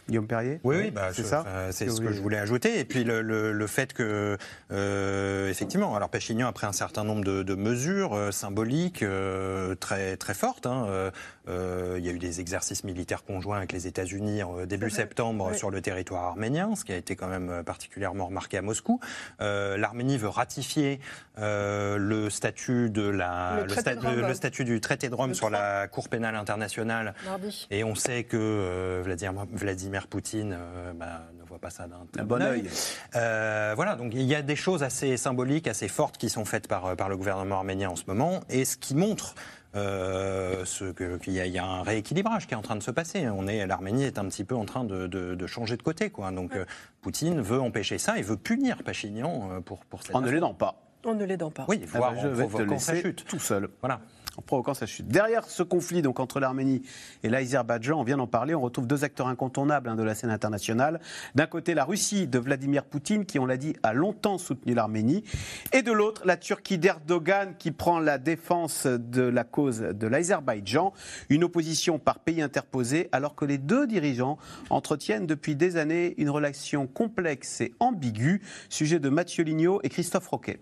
Guillaume Perrier Oui, bah, c'est ça. c'est ce que je voulais ajouter. Et puis le, fait que, euh, effectivement, alors Pachignan a pris un certain nombre de, mesures euh, symboliques euh, très, très fortes. Hein, il y a eu des exercices militaires conjoints avec les États-Unis début septembre sur le territoire arménien, ce qui a été quand même particulièrement remarqué à Moscou. L'Arménie veut ratifier le statut de la le, statut du traité de Rome sur la Cour pénale internationale. Et on sait que Vladimir, Vladimir Poutine euh, bah, ne voit pas ça d'un bon œil. Euh, voilà, donc il y a des choses assez symboliques, assez fortes qui sont faites par, par le gouvernement arménien en ce moment, et ce qui montre euh, qu'il y, a un rééquilibrage qui est en train de se passer. On est, l'Arménie est un petit peu en train de, changer de côté, quoi. Donc Poutine veut empêcher ça et veut punir Pachinian pour pour cette. En ne l'aidant pas. En ne l'aidant pas. Oui, voire ah bah, je te chute. tout seul. Voilà en provoquant sa chute. Derrière ce conflit donc entre l'Arménie et l'Azerbaïdjan, on vient d'en parler, on retrouve deux acteurs incontournables hein, de la scène internationale. D'un côté, la Russie de Vladimir Poutine, qui, on l'a dit, a longtemps soutenu l'Arménie, et de l'autre, la Turquie d'Erdogan, qui prend la défense de la cause de l'Azerbaïdjan, une opposition par pays interposé, alors que les deux dirigeants entretiennent depuis des années une relation complexe et ambiguë. Sujet de Mathieu Lignot et Christophe Roquet.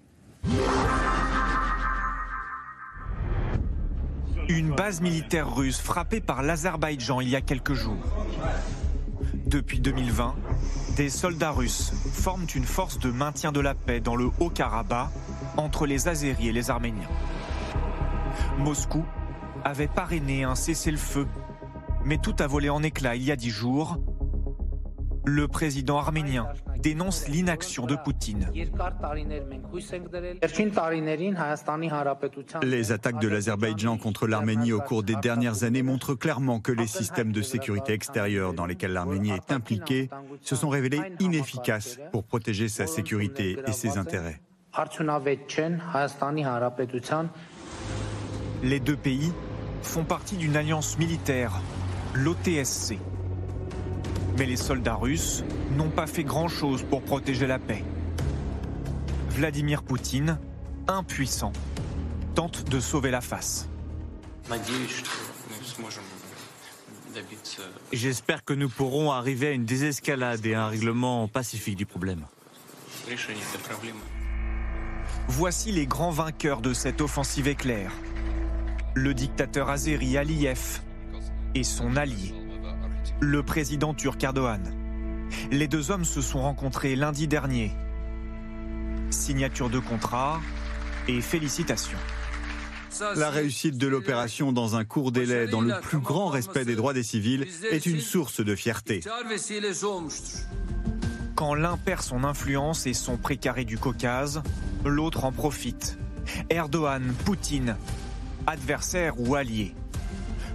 Une base militaire russe frappée par l'Azerbaïdjan il y a quelques jours. Depuis 2020, des soldats russes forment une force de maintien de la paix dans le Haut-Karabakh entre les Azéris et les Arméniens. Moscou avait parrainé un cessez-le-feu, mais tout a volé en éclats il y a dix jours. Le président arménien dénonce l'inaction de Poutine. Les attaques de l'Azerbaïdjan contre l'Arménie au cours des dernières années montrent clairement que les systèmes de sécurité extérieure dans lesquels l'Arménie est impliquée se sont révélés inefficaces pour protéger sa sécurité et ses intérêts. Les deux pays font partie d'une alliance militaire, l'OTSC. Mais les soldats russes n'ont pas fait grand-chose pour protéger la paix. Vladimir Poutine, impuissant, tente de sauver la face. J'espère que nous pourrons arriver à une désescalade et à un règlement pacifique du problème. Voici les grands vainqueurs de cette offensive éclair. Le dictateur azéri Aliyev et son allié, le président turc Erdogan. Les deux hommes se sont rencontrés lundi dernier. Signature de contrat et félicitations. La réussite de l'opération dans un court délai, dans le plus grand respect des droits des civils, est une source de fierté. Quand l'un perd son influence et son précaré du Caucase, l'autre en profite. Erdogan, Poutine, adversaire ou allié.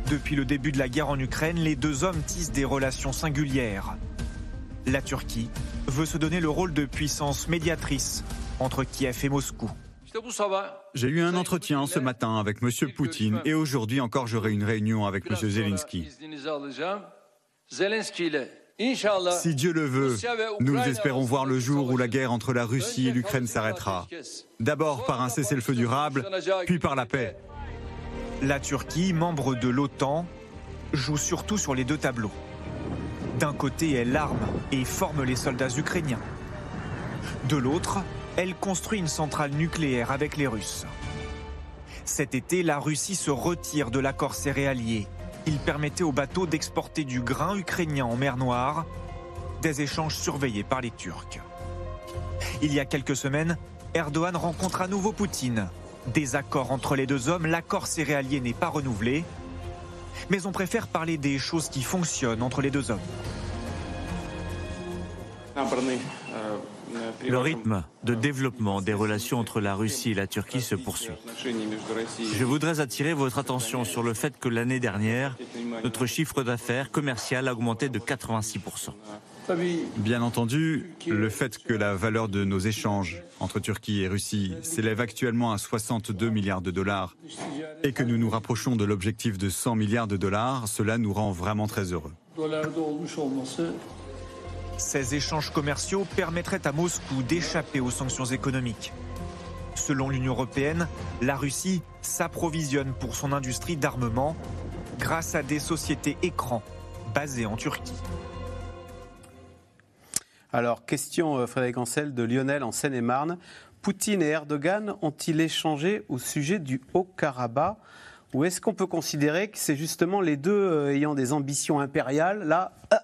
Depuis le début de la guerre en Ukraine, les deux hommes tissent des relations singulières. La Turquie veut se donner le rôle de puissance médiatrice entre Kiev et Moscou. J'ai eu un entretien ce matin avec M. Poutine et aujourd'hui encore j'aurai une réunion avec M. Zelensky. Si Dieu le veut, nous espérons voir le jour où la guerre entre la Russie et l'Ukraine s'arrêtera. D'abord par un cessez-le-feu durable, puis par la paix. La Turquie, membre de l'OTAN, joue surtout sur les deux tableaux. D'un côté, elle arme et forme les soldats ukrainiens. De l'autre, elle construit une centrale nucléaire avec les Russes. Cet été, la Russie se retire de l'accord céréalier. Il permettait aux bateaux d'exporter du grain ukrainien en mer Noire, des échanges surveillés par les Turcs. Il y a quelques semaines, Erdogan rencontre à nouveau Poutine. Désaccord entre les deux hommes, l'accord céréalier n'est pas renouvelé, mais on préfère parler des choses qui fonctionnent entre les deux hommes. Le rythme de développement des relations entre la Russie et la Turquie se poursuit. Je voudrais attirer votre attention sur le fait que l'année dernière, notre chiffre d'affaires commercial a augmenté de 86%. Bien entendu, le fait que la valeur de nos échanges entre Turquie et Russie s'élève actuellement à 62 milliards de dollars et que nous nous rapprochons de l'objectif de 100 milliards de dollars, cela nous rend vraiment très heureux. Ces échanges commerciaux permettraient à Moscou d'échapper aux sanctions économiques. Selon l'Union européenne, la Russie s'approvisionne pour son industrie d'armement grâce à des sociétés écrans basées en Turquie. Alors, question euh, Frédéric Ancel de Lionel en Seine-et-Marne. Poutine et Erdogan ont-ils échangé au sujet du Haut-Karabakh? Ou est-ce qu'on peut considérer que c'est justement les deux euh, ayant des ambitions impériales? Là, euh,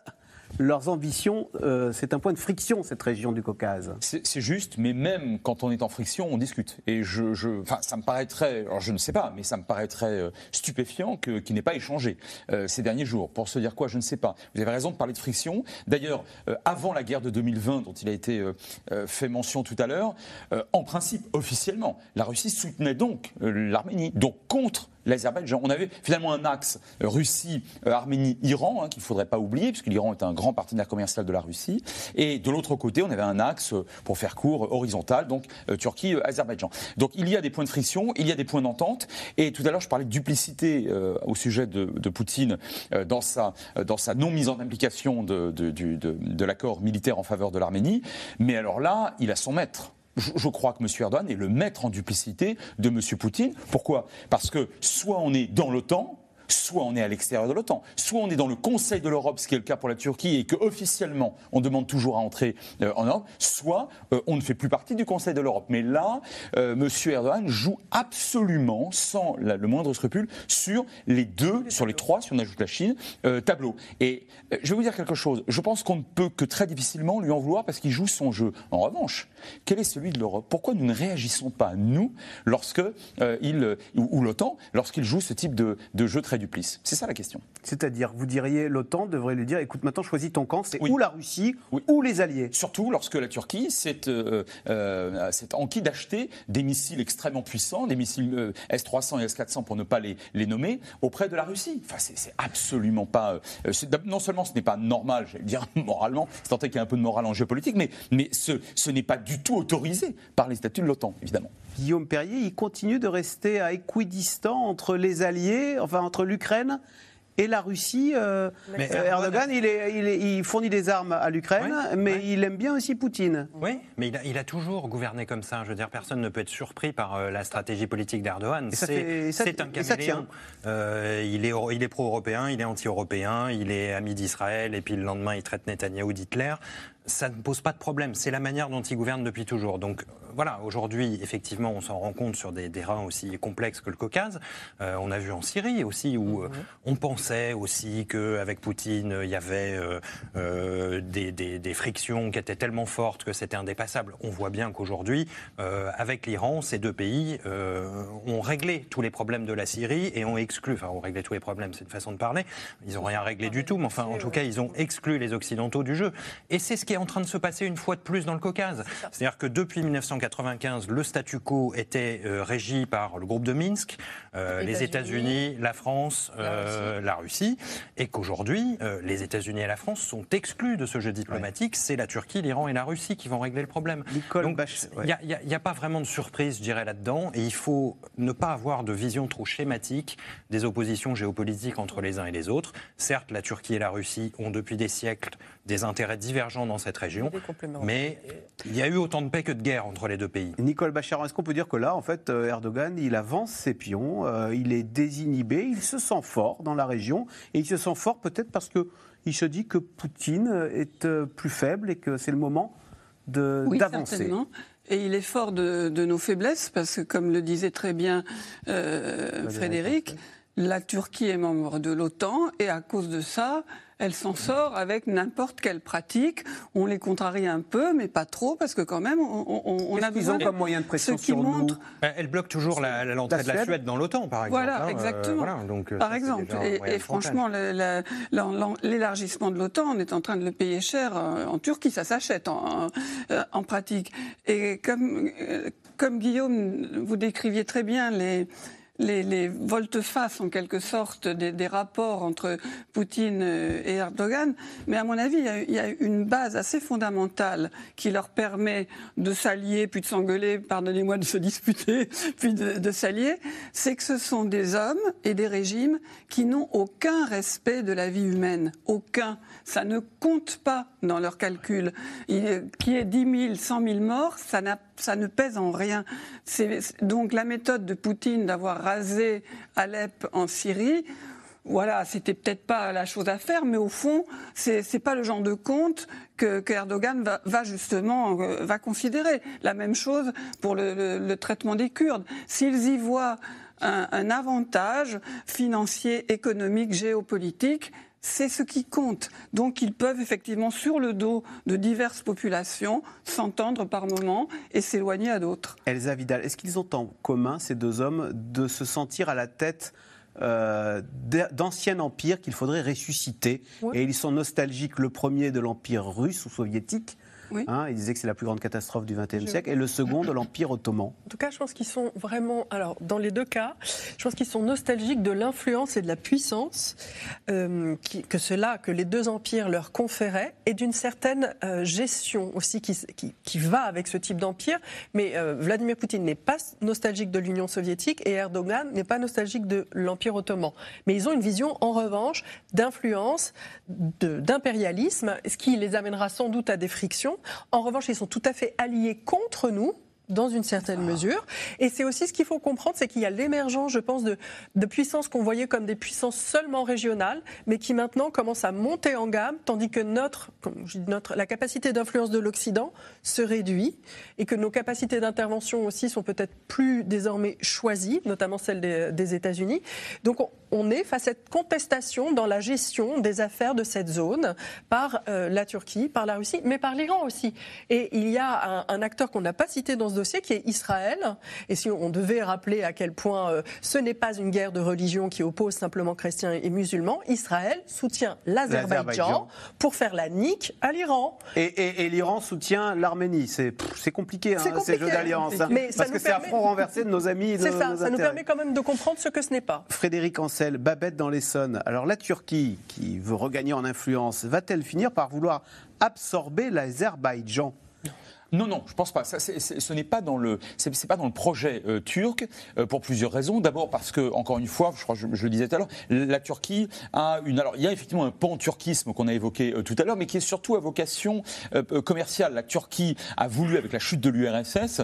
leurs ambitions, euh, c'est un point de friction, cette région du Caucase. C'est juste, mais même quand on est en friction, on discute. Et je, je ça me paraîtrait, alors je ne sais pas, mais ça me paraîtrait euh, stupéfiant qu'il n'ait pas échangé euh, ces derniers jours. Pour se dire quoi, je ne sais pas. Vous avez raison de parler de friction. D'ailleurs, avant la guerre de 2020, dont il a été fait mention tout à l'heure, en principe, officiellement, la Russie soutenait donc l'Arménie, donc contre l'Azerbaïdjan. On avait finalement un axe Russie, Arménie, Iran, hein, qu'il ne faudrait pas oublier, puisque l'Iran est un grand partenaire commercial de la Russie. Et de l'autre côté, on avait un axe, pour faire court, horizontal, donc euh, Turquie, Azerbaïdjan. Donc il y a des points de friction, il y a des points d'entente. Et tout à l'heure, je parlais de duplicité euh, au sujet de, Poutine euh, dans sa, dans sa non mise en application de, de l'accord militaire en faveur de l'Arménie. Mais alors là, il a son maître je, crois que M. Erdogan est le maître en duplicité de M. Poutine. Pourquoi? Parce que soit on est dans l'OTAN, soit on est à l'extérieur de l'OTAN, soit on est dans le Conseil de l'Europe, ce qui est le cas pour la Turquie, et qu'officiellement on demande toujours à entrer euh, en Europe, soit euh, on ne fait plus partie du Conseil de l'Europe. Mais là, euh, M. Erdogan joue absolument, sans le moindre scrupule, sur les deux, sur les trois, si on ajoute la Chine, tableaux. Et je vais vous dire quelque chose, je pense qu'on ne peut que très difficilement lui en vouloir parce qu'il joue son jeu. En revanche, quel est celui de l'Europe? Pourquoi nous ne réagissons pas, nous, lorsque il, ou, l'OTAN, lorsqu'il joue ce type de, de jeu très c'est ça la question. C'est-à-dire, vous diriez, l'OTAN devrait lui dire, écoute, maintenant choisis ton camp, c'est ou la Russie ou les alliés. Surtout lorsque la Turquie s'est euh, euh, enquis d'acheter des missiles extrêmement puissants, des missiles euh, S-300 et S-400 pour ne pas les, les, nommer, auprès de la Russie. Enfin, c'est absolument pas... non seulement ce n'est pas normal, j'allais dire (laughs) moralement, c'est tant qu'il y a un peu de morale en géopolitique, mais, mais ce, ce n'est pas du tout autorisé par les statuts de l'OTAN, évidemment. Guillaume Perrier, il continue de rester à équidistant entre les alliés, enfin entre l'Ukraine et la Russie. Euh, euh, Erdogan, il, est, il, fournit des armes à l'Ukraine, mais il aime bien aussi Poutine. Oui, mais il a, toujours gouverné comme ça. Je veux dire, personne ne peut être surpris par euh, la stratégie politique d'Erdogan. C'est un caméléon. il est, il est pro-européen, il est anti-européen, il est ami d'Israël, et puis le lendemain, il traite Netanyahou d'Hitler. Ça ne pose pas de problème. C'est la manière dont ils gouvernent depuis toujours. Voilà, aujourd'hui, effectivement, on s'en rend compte sur des terrains aussi complexes que le Caucase. Euh, on a vu en Syrie aussi, où euh, on pensait aussi qu'avec Poutine, il y avait euh, des, des, frictions qui étaient tellement fortes que c'était indépassable. On voit bien qu'aujourd'hui, avec l'Iran, ces deux pays ont réglé tous les problèmes de la Syrie et ont exclu, enfin, ont réglé tous les problèmes, c'est une façon de parler. Ils n'ont rien réglé du tout, mais enfin, en tout cas, ils ont exclu les Occidentaux du jeu. Et c'est ce qui est en train de se passer une fois de plus dans le Caucase. C'est-à-dire que depuis 1995, le statu quo était euh, régi par le groupe de Minsk, euh, les États-Unis, la France, euh, la Russie, et qu'aujourd'hui, les États-Unis et la France sont exclus de ce jeu diplomatique. C'est la Turquie, l'Iran et la Russie qui vont régler le problème. Donc, il n'y a, a, pas vraiment de surprise, je dirais, là-dedans, et il faut ne pas avoir de vision trop schématique des oppositions géopolitiques entre les uns et les autres. Certes, la Turquie et la Russie ont depuis des siècles des intérêts divergents dans cette région, mais il y a eu autant de paix que de guerre entre les deux pays. Nicole Bacharan, est-ce qu'on peut dire que là, en fait, euh, Erdogan, il avance ses pions, euh, il est désinhibé, il se sent fort dans la région, et il se sent fort peut-être parce que il se dit que Poutine est euh, plus faible et que c'est le moment d'avancer. Oui, et il est fort de, nos faiblesses, parce que comme le disait très bien Frédéric, la Turquie est membre de l'OTAN, et à cause de ça, elle s'en sort avec n'importe quelle pratique. On les contrarie un peu, mais pas trop, parce que quand même, on, a besoin. Ils ont comme moyen de pression sur nous ben, Elle bloque toujours l'entrée de la Suède dans l'OTAN, par exemple. Voilà, hein, euh, exactement. donc, euh, par exemple. Et, franchement, l'élargissement de l'OTAN, on est en train de le payer cher euh, en Turquie, ça s'achète en, en, pratique. Et comme, comme Guillaume, vous décriviez très bien les les, volte-face en quelque sorte des, rapports entre Poutine et Erdogan, mais à mon avis, il y, a, une base assez fondamentale qui leur permet de s'allier, puis de s'engueuler, pardonnez-moi de se disputer, (laughs) puis de, s'allier, c'est que ce sont des hommes et des régimes qui n'ont aucun respect de la vie humaine, aucun. Ça ne compte pas dans leurs calculs. Qui est 10 000, 100 000 morts, ça, ça ne pèse en rien. donc la méthode de Poutine d'avoir rasé Alep en Syrie, voilà, c'était peut-être pas la chose à faire, mais au fond, c'est n'est pas le genre de compte que, Erdogan va, justement euh, va considérer. La même chose pour le, traitement des Kurdes. S'ils y voient un avantage financier, économique, géopolitique, c'est ce qui compte. Donc ils peuvent effectivement, sur le dos de diverses populations, s'entendre par moments et s'éloigner à d'autres. Elsa Vidal, est-ce qu'ils ont en commun, ces deux hommes, de se sentir à la tête euh, d'anciens empires qu'il faudrait ressusciter? Et ils sont nostalgiques, le premier de l'empire russe ou soviétique, Hein, il disait que c'est la plus grande catastrophe du XXe siècle. Et le second de l'Empire ottoman. En tout cas, je pense qu'ils sont vraiment. Alors, dans les deux cas, je pense qu'ils sont nostalgiques de l'influence et de la puissance euh, que cela, que les deux empires leur conféraient, et d'une certaine euh, gestion aussi qui, qui, va avec ce type d'empire. Mais euh, Vladimir Poutine n'est pas nostalgique de l'Union soviétique et Erdogan n'est pas nostalgique de l'Empire ottoman. Mais ils ont une vision, en revanche, d'influence, d'impérialisme, ce qui les amènera sans doute à des frictions. En revanche, ils sont tout à fait alliés contre nous dans une certaine mesure. Et c'est aussi ce qu'il faut comprendre, c'est qu'il y a l'émergence, je pense, de, de puissances qu'on voyait comme des puissances seulement régionales, mais qui maintenant commencent à monter en gamme, tandis que notre, comme je dis, notre la capacité d'influence de l'Occident se réduit et que nos capacités d'intervention aussi sont peut-être plus désormais choisies, notamment celles des, des États-Unis. Donc on, est face à cette contestation dans la gestion des affaires de cette zone par euh, la Turquie, par la Russie, mais par l'Iran aussi. Et il y a un, un acteur qu'on n'a pas cité dans ce dossier qui est Israël. Et si on devait rappeler à quel point euh, ce n'est pas une guerre de religion qui oppose simplement chrétiens et musulmans, Israël soutient l'Azerbaïdjan pour faire la nique à l'Iran. Et, l'Iran soutient l'Arménie. C'est compliqué, hein, ces jeux d'alliance. Hein. parce que c'est un front renversé de nos amis. C'est ça, ça nous permet quand même de comprendre ce que ce n'est pas. Frédéric Ancel, Babette dans l'Essonne. Alors la Turquie, qui veut regagner en influence, va-t-elle finir par vouloir absorber l'Azerbaïdjan? Non, non, je pense pas. Ça, ce n'est pas dans le, c'est pas dans le projet euh, turc euh, pour plusieurs raisons. D'abord parce que, encore une fois, je crois, je, je, le disais tout à l'heure, la Turquie a une. Alors, il y a effectivement un pan-turquisme qu'on a évoqué tout à l'heure, mais qui est surtout à vocation commerciale. La Turquie a voulu, avec la chute de l'URSS,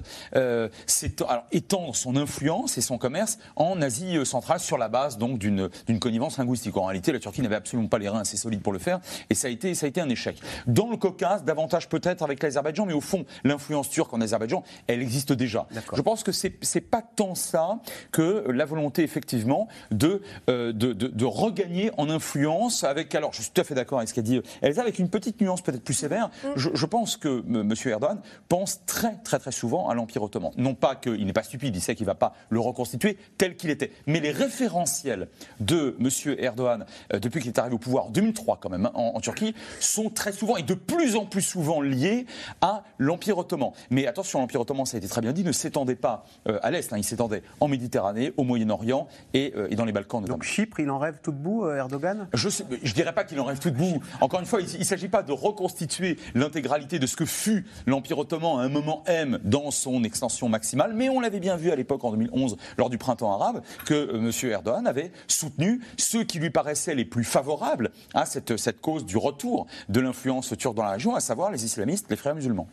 étendre son influence et son commerce en Asie centrale sur la base donc d'une connivence linguistique. En réalité, la Turquie n'avait absolument pas les reins assez solides pour le faire, et ça a été, ça a été un échec. Dans le Caucase, davantage peut-être avec l'Azerbaïdjan, mais au fond, l'influence turque en Azerbaïdjan, elle existe déjà. Je pense que c'est n'est pas tant ça que la volonté effectivement de, euh, de, de, regagner en influence avec. Alors, je suis tout à fait d'accord avec ce qu'a dit Elsa, avec une petite nuance peut-être plus sévère. Mm. Je, je, pense que M. Erdogan pense très très très souvent à l'Empire ottoman. Non pas qu'il n'est pas stupide, il sait qu'il ne va pas le reconstituer tel qu'il était, mais les référentiels de M. Erdogan euh, depuis qu'il est arrivé au pouvoir en 2003 quand même hein, en, en Turquie sont très souvent et de plus en plus souvent liés à l'Empire ottoman. Mais attention, l'Empire ottoman, ça a été très bien dit, ne s'étendait pas euh, à l'Est, hein. il s'étendait en Méditerranée, au Moyen-Orient et, euh, et, dans les Balkans Donc Chypre, il en rêve tout debout, euh, Erdogan? Je ne dirais pas qu'il en rêve tout debout. Encore une fois, il ne s'agit pas de reconstituer l'intégralité de ce que fut l'Empire ottoman à un moment M dans son extension maximale, mais on l'avait bien vu à l'époque en 2011, lors du printemps arabe, que M. Erdogan avait soutenu ceux qui lui paraissaient les plus favorables à cette, cette cause du retour de l'influence turque dans la région, à savoir les islamistes, les frères musulmans.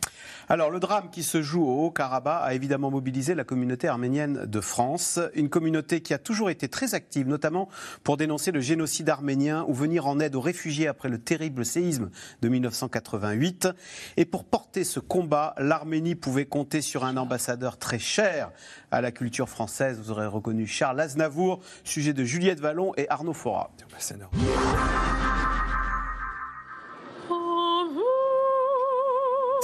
Alors, le drame qui se joue au Haut-Karabakh a évidemment mobilisé la communauté arménienne de France, une communauté qui a toujours été très active, notamment pour dénoncer le génocide arménien ou venir en aide aux réfugiés après le terrible séisme de 1988. Et pour porter ce combat, l'Arménie pouvait compter sur un ambassadeur très cher à la culture française. Vous aurez reconnu Charles Aznavour, sujet de Juliette Vallon et Arnaud Fora.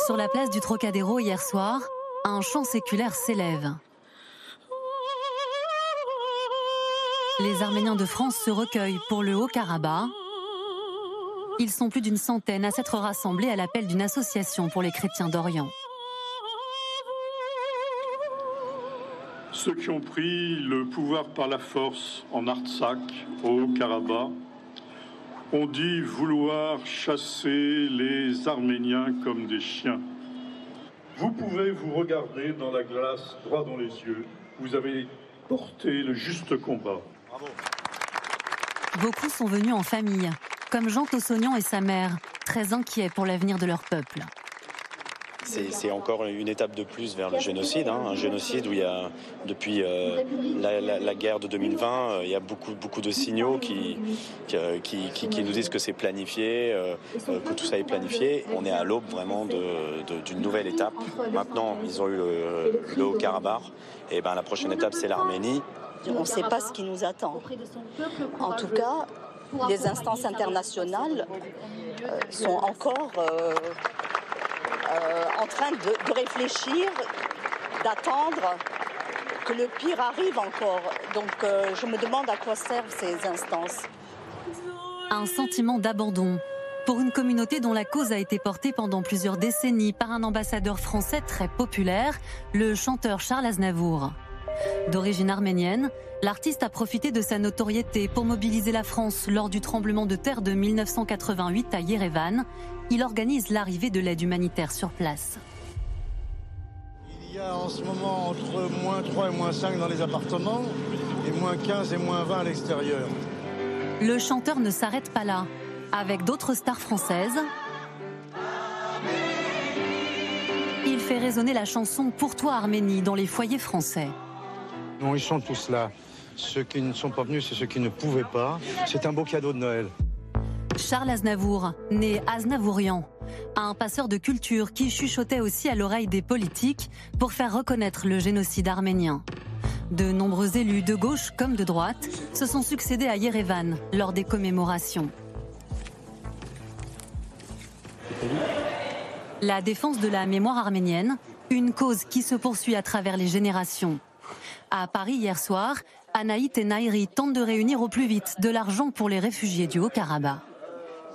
Sur la place du Trocadéro hier soir, un chant séculaire s'élève. Les Arméniens de France se recueillent pour le Haut-Karabakh. Ils sont plus d'une centaine à s'être rassemblés à l'appel d'une association pour les chrétiens d'Orient. Ceux qui ont pris le pouvoir par la force en Artsakh, au Haut-Karabakh, on dit vouloir chasser les Arméniens comme des chiens. Vous pouvez vous regarder dans la glace droit dans les yeux. Vous avez porté le juste combat. Beaucoup sont venus en famille, comme Jean Tossognan et sa mère, très inquiets pour l'avenir de leur peuple. C'est encore une étape de plus vers le génocide, hein. un génocide où il y a, depuis euh, la, guerre de 2020, euh, il y a beaucoup, beaucoup de signaux qui, qui, qui, nous disent que c'est planifié, euh, que tout ça est planifié. On est à l'aube vraiment d'une nouvelle étape. Maintenant, ils ont eu le, Haut-Karabakh, et ben, la prochaine étape, c'est l'Arménie. On ne sait pas ce qui nous attend. En tout cas, les instances internationales sont encore euh, en train de, réfléchir, d'attendre que le pire arrive encore. Donc euh, je me demande à quoi servent ces instances. Un sentiment d'abandon pour une communauté dont la cause a été portée pendant plusieurs décennies par un ambassadeur français très populaire, le chanteur Charles Aznavour. D'origine arménienne, l'artiste a profité de sa notoriété pour mobiliser la France lors du tremblement de terre de 1988 à Yerevan. Il organise l'arrivée de l'aide humanitaire sur place. Il y a en ce moment entre moins 3 et moins 5 dans les appartements et moins 15 et moins 20 à l'extérieur. Le chanteur ne s'arrête pas là. Avec d'autres stars françaises, il fait résonner la chanson Pour toi Arménie dans les foyers français. Non, ils sont tous là. Ceux qui ne sont pas venus, c'est ceux qui ne pouvaient pas. C'est un beau cadeau de Noël. Charles Aznavour, né Aznavourian, un passeur de culture qui chuchotait aussi à l'oreille des politiques pour faire reconnaître le génocide arménien. De nombreux élus de gauche comme de droite se sont succédés à Yerevan lors des commémorations. La défense de la mémoire arménienne, une cause qui se poursuit à travers les générations. À Paris hier soir, Anaït et Nairi tentent de réunir au plus vite de l'argent pour les réfugiés du Haut-Karabakh.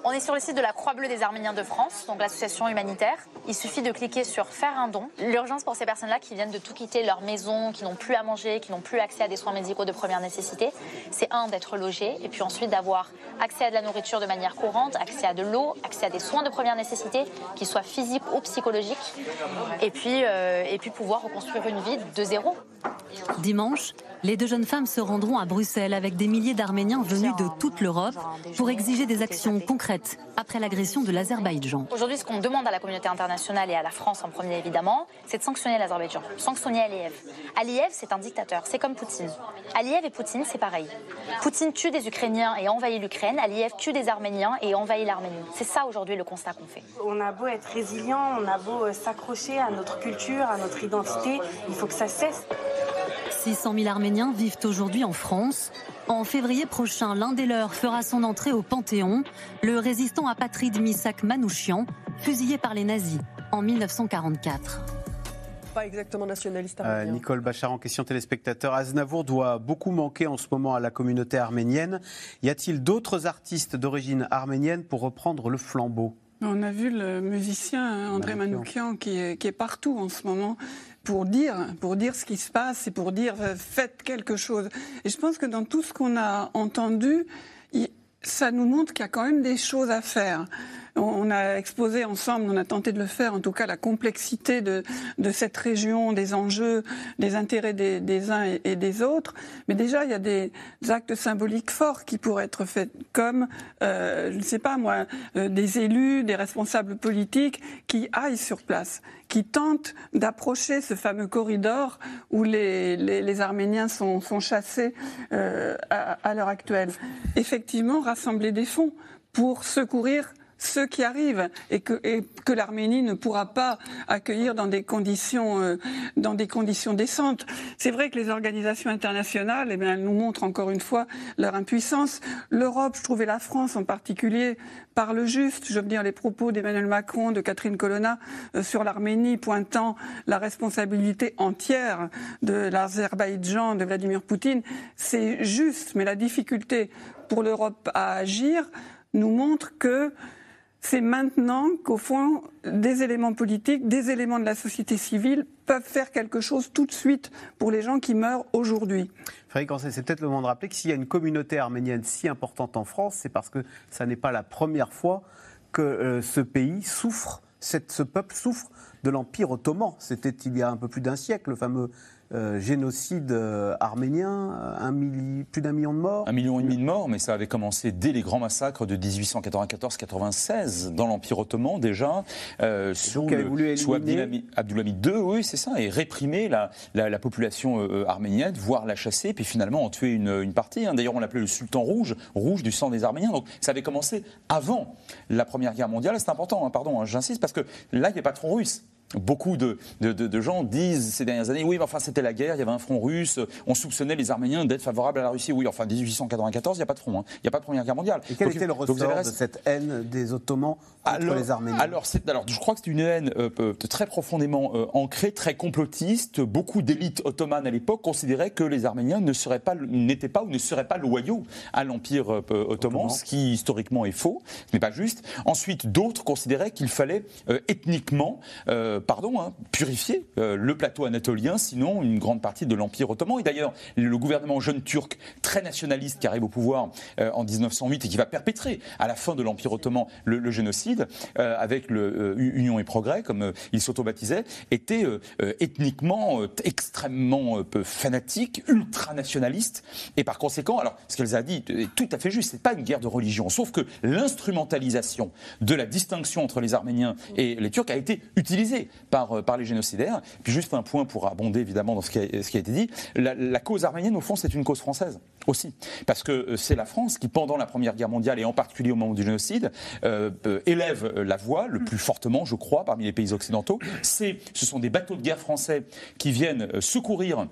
On est sur le site de la Croix-Bleue des Arméniens de France, donc l'association humanitaire. Il suffit de cliquer sur faire un don. L'urgence pour ces personnes-là qui viennent de tout quitter leur maison, qui n'ont plus à manger, qui n'ont plus accès à des soins médicaux de première nécessité, c'est un d'être logé et puis ensuite d'avoir accès à de la nourriture de manière courante, accès à de l'eau, accès à des soins de première nécessité, qu'ils soient physiques ou psychologiques, et puis, euh, et puis pouvoir reconstruire une vie de zéro. Dimanche, les deux jeunes femmes se rendront à Bruxelles avec des milliers d'Arméniens venus de toute l'Europe pour exiger des actions concrètes après l'agression de l'Azerbaïdjan. Aujourd'hui, ce qu'on demande à la communauté internationale et à la France en premier évidemment, c'est de sanctionner l'Azerbaïdjan, sanctionner Aliyev. Aliyev, c'est un dictateur, c'est comme Poutine. Aliyev et Poutine, c'est pareil. Poutine tue des Ukrainiens et envahit l'Ukraine, Aliyev tue des Arméniens et envahit l'Arménie. C'est ça aujourd'hui le constat qu'on fait. On a beau être résilient, on a beau euh, s'accrocher à notre culture, à notre identité, il faut que ça cesse. 600 000 Arméniens vivent aujourd'hui en France. En février prochain, l'un des leurs fera son entrée au Panthéon, le résistant apatride Misak Manouchian, fusillé par les nazis en 1944 pas exactement nationaliste euh, Nicole Bachar en question téléspectateur. Aznavour doit beaucoup manquer en ce moment à la communauté arménienne. Y a-t-il d'autres artistes d'origine arménienne pour reprendre le flambeau? On a vu le musicien André Manoukian qui est, qui est, partout en ce moment pour dire, pour dire ce qui se passe et pour dire euh, faites quelque chose. Et je pense que dans tout ce qu'on a entendu, ça nous montre qu'il y a quand même des choses à faire on a exposé ensemble, on a tenté de le faire, en tout cas, la complexité de, cette région, des enjeux, des intérêts des, uns et, des autres. Mais déjà, il y a des actes symboliques forts qui pourraient être faits, comme, euh, je ne sais pas moi, euh, des élus, des responsables politiques qui aillent sur place, qui tentent d'approcher ce fameux corridor où les, Arméniens sont, chassés euh, à, à l'heure actuelle. Effectivement, rassembler des fonds pour secourir ceux qui arrivent et que, que l'Arménie ne pourra pas accueillir dans des conditions, euh, dans des conditions décentes. C'est vrai que les organisations internationales, eh bien, elles nous montrent encore une fois leur impuissance. L'Europe, je trouvais la France en particulier, parle juste. Je veux dire les propos d'Emmanuel Macron, de Catherine Colonna euh, sur l'Arménie, pointant la responsabilité entière de l'Azerbaïdjan, de Vladimir Poutine. C'est juste, mais la difficulté pour l'Europe à agir nous montre que c'est maintenant qu'au fond, des éléments politiques, des éléments de la société civile peuvent faire quelque chose tout de suite pour les gens qui meurent aujourd'hui. Frédéric c'est peut-être le moment de rappeler que s'il y a une communauté arménienne si importante en France, c'est parce que ça n'est pas la première fois que euh, ce pays souffre, ce peuple souffre de l'Empire ottoman. C'était il y a un peu plus d'un siècle, le fameux euh, génocide euh, arménien, un plus d'un million de morts. Un million et demi de morts, mais ça avait commencé dès les grands massacres de 1894-96 dans l'Empire ottoman déjà, euh, sous, le, sous Abdulhamid II, oui c'est ça, et réprimer la, la, population arménienne, voire la chasser, puis finalement en tuer une, une partie. Hein. D'ailleurs on l'appelait le sultan rouge, rouge du sang des Arméniens. Donc ça avait commencé avant la Première Guerre mondiale. C'est important, hein, pardon, hein, j'insiste, parce que là il n'y a pas de front russe. Beaucoup de, gens disent ces dernières années, oui, mais enfin c'était la guerre, il y avait un front russe, on soupçonnait les Arméniens d'être favorables à la Russie. Oui, enfin 1894, il n'y a pas de front, hein. il n'y a pas de première guerre mondiale. Et quel était le ressort de cette haine des Ottomans contre les Arméniens? alors, alors, je crois que c'est une haine euh, très profondément euh, ancrée, très complotiste. Beaucoup d'élites ottomanes à l'époque considéraient que les Arméniens ne seraient pas, n'étaient pas ou ne seraient pas loyaux à l'Empire euh, ottoman, ce qui historiquement est faux, ce n'est pas juste. Ensuite, d'autres considéraient qu'il fallait ethniquement euh, pardon, hein, purifier euh, le plateau anatolien, sinon une grande partie de l'Empire ottoman. Et d'ailleurs, le gouvernement jeune turc, très nationaliste, qui arrive au pouvoir euh, en 1908 et qui va perpétrer à la fin de l'Empire ottoman le, génocide, avec le Union et Progrès, comme il s'auto-baptisait, était ethniquement extrêmement fanatique, ultranationaliste, et par conséquent, alors ce qu'elle a dit est tout à fait juste, c'est pas une guerre de religion, sauf que l'instrumentalisation de la distinction entre les Arméniens et les Turcs a été utilisée par, euh, par les génocidaires. Puis juste un point pour abonder évidemment dans ce qui a, été dit, la, cause arménienne au fond c'est une cause française aussi, parce que euh, c'est la France qui pendant la Première Guerre mondiale et en particulier au moment du génocide euh, élève la voix le plus fortement, je crois, parmi les pays occidentaux. Ce sont des bateaux de guerre français qui viennent secourir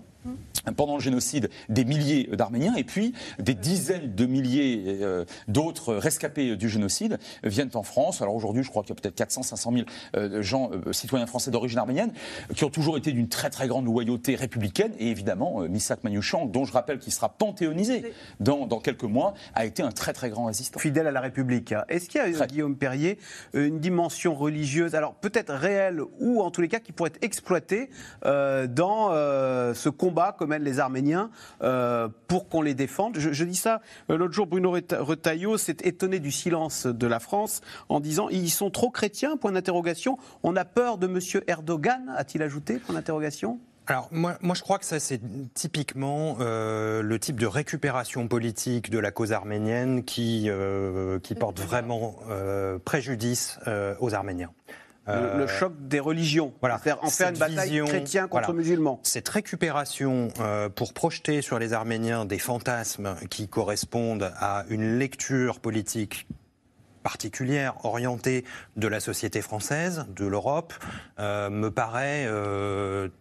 pendant le génocide des milliers d'Arméniens et puis des dizaines de milliers euh, d'autres rescapés du génocide viennent en France. Alors aujourd'hui, je crois qu'il y a peut-être 400, 500 000 gens, euh, citoyens français d'origine arménienne, qui ont toujours été d'une très très grande loyauté républicaine. Et évidemment, euh, Missak Manouchian, dont je rappelle qu'il sera panthéonisé dans, dans, quelques mois, a été un très très grand résistant. Fidèle à la République. Hein. Est-ce qu'il y a, Guillaume Perrier, une dimension religieuse, alors peut-être réelle ou en tous les cas qui pourrait être exploitée dans ce combat comme les Arméniens euh, pour qu'on les défende. Je, dis ça, euh, l'autre jour, Bruno Retailleau s'est étonné du silence de la France en disant ils sont trop chrétiens, point d'interrogation. On a peur de M. Erdogan, a-t-il ajouté, point d'interrogation? Alors moi, moi, je crois que ça c'est typiquement euh, le type de récupération politique de la cause arménienne qui, qui porte vraiment préjudice aux Arméniens. Le, euh, choc des religions. Voilà. Faire, en faire une bataille chrétien contre musulman. Cette récupération euh, pour projeter sur les Arméniens des fantasmes qui correspondent à une lecture politique particulière, orientée de la société française, de l'Europe, euh, me paraît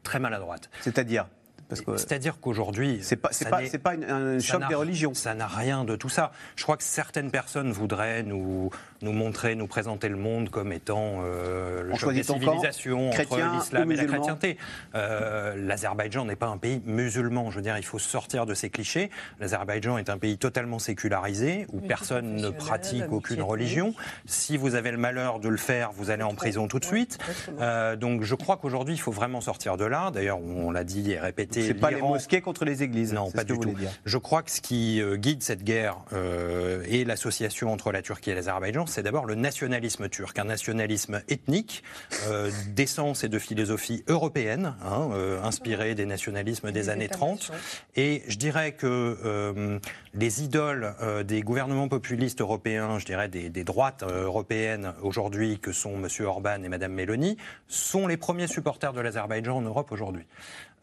très maladroite. C'est-à-dire? C'est-à-dire qu'aujourd'hui, c'est pas, c'est pas, pas un choc des religions. Ça n'a rien de tout ça. Je crois que certaines personnes voudraient nous, nous montrer, nous présenter le monde comme étant euh, le choc des civilisations entre l'islam et la chrétienté. Euh, L'Azerbaïdjan n'est pas un pays musulman. Je veux dire, il faut sortir de ces clichés. L'Azerbaïdjan est un pays totalement sécularisé où personne ne pratique aucune religion. Si vous avez le malheur de le faire, vous allez en prison tout de suite. Euh, donc, je crois qu'aujourd'hui, il faut vraiment sortir de là. D'ailleurs, on l'a dit et répété c'est pas les mosquées contre les églises. Non, pas du tout. Je crois que ce qui euh, guide cette guerre euh, et l'association entre la Turquie et l'Azerbaïdjan, c'est d'abord le nationalisme turc, un nationalisme ethnique euh, d'essence et de philosophie européenne, hein, inspiré des nationalismes des années 30. Et je dirais que les idoles des gouvernements populistes européens, je dirais des, des droites européennes aujourd'hui, que sont M. Orban et Mme Meloni, sont les premiers supporters de l'Azerbaïdjan en Europe aujourd'hui.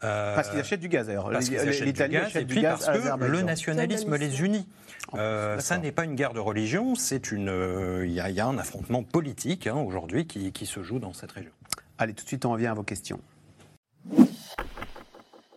Euh, parce qu'ils achètent du gaz d'ailleurs. L'Italie achète et puis parce que le nationalisme les unit. Euh, ça n'est pas une guerre de religion, c'est une. Euh, il y, a un affrontement politique hein, aujourd'hui qui, qui se joue dans cette région. Allez, tout de suite, on revient à vos questions.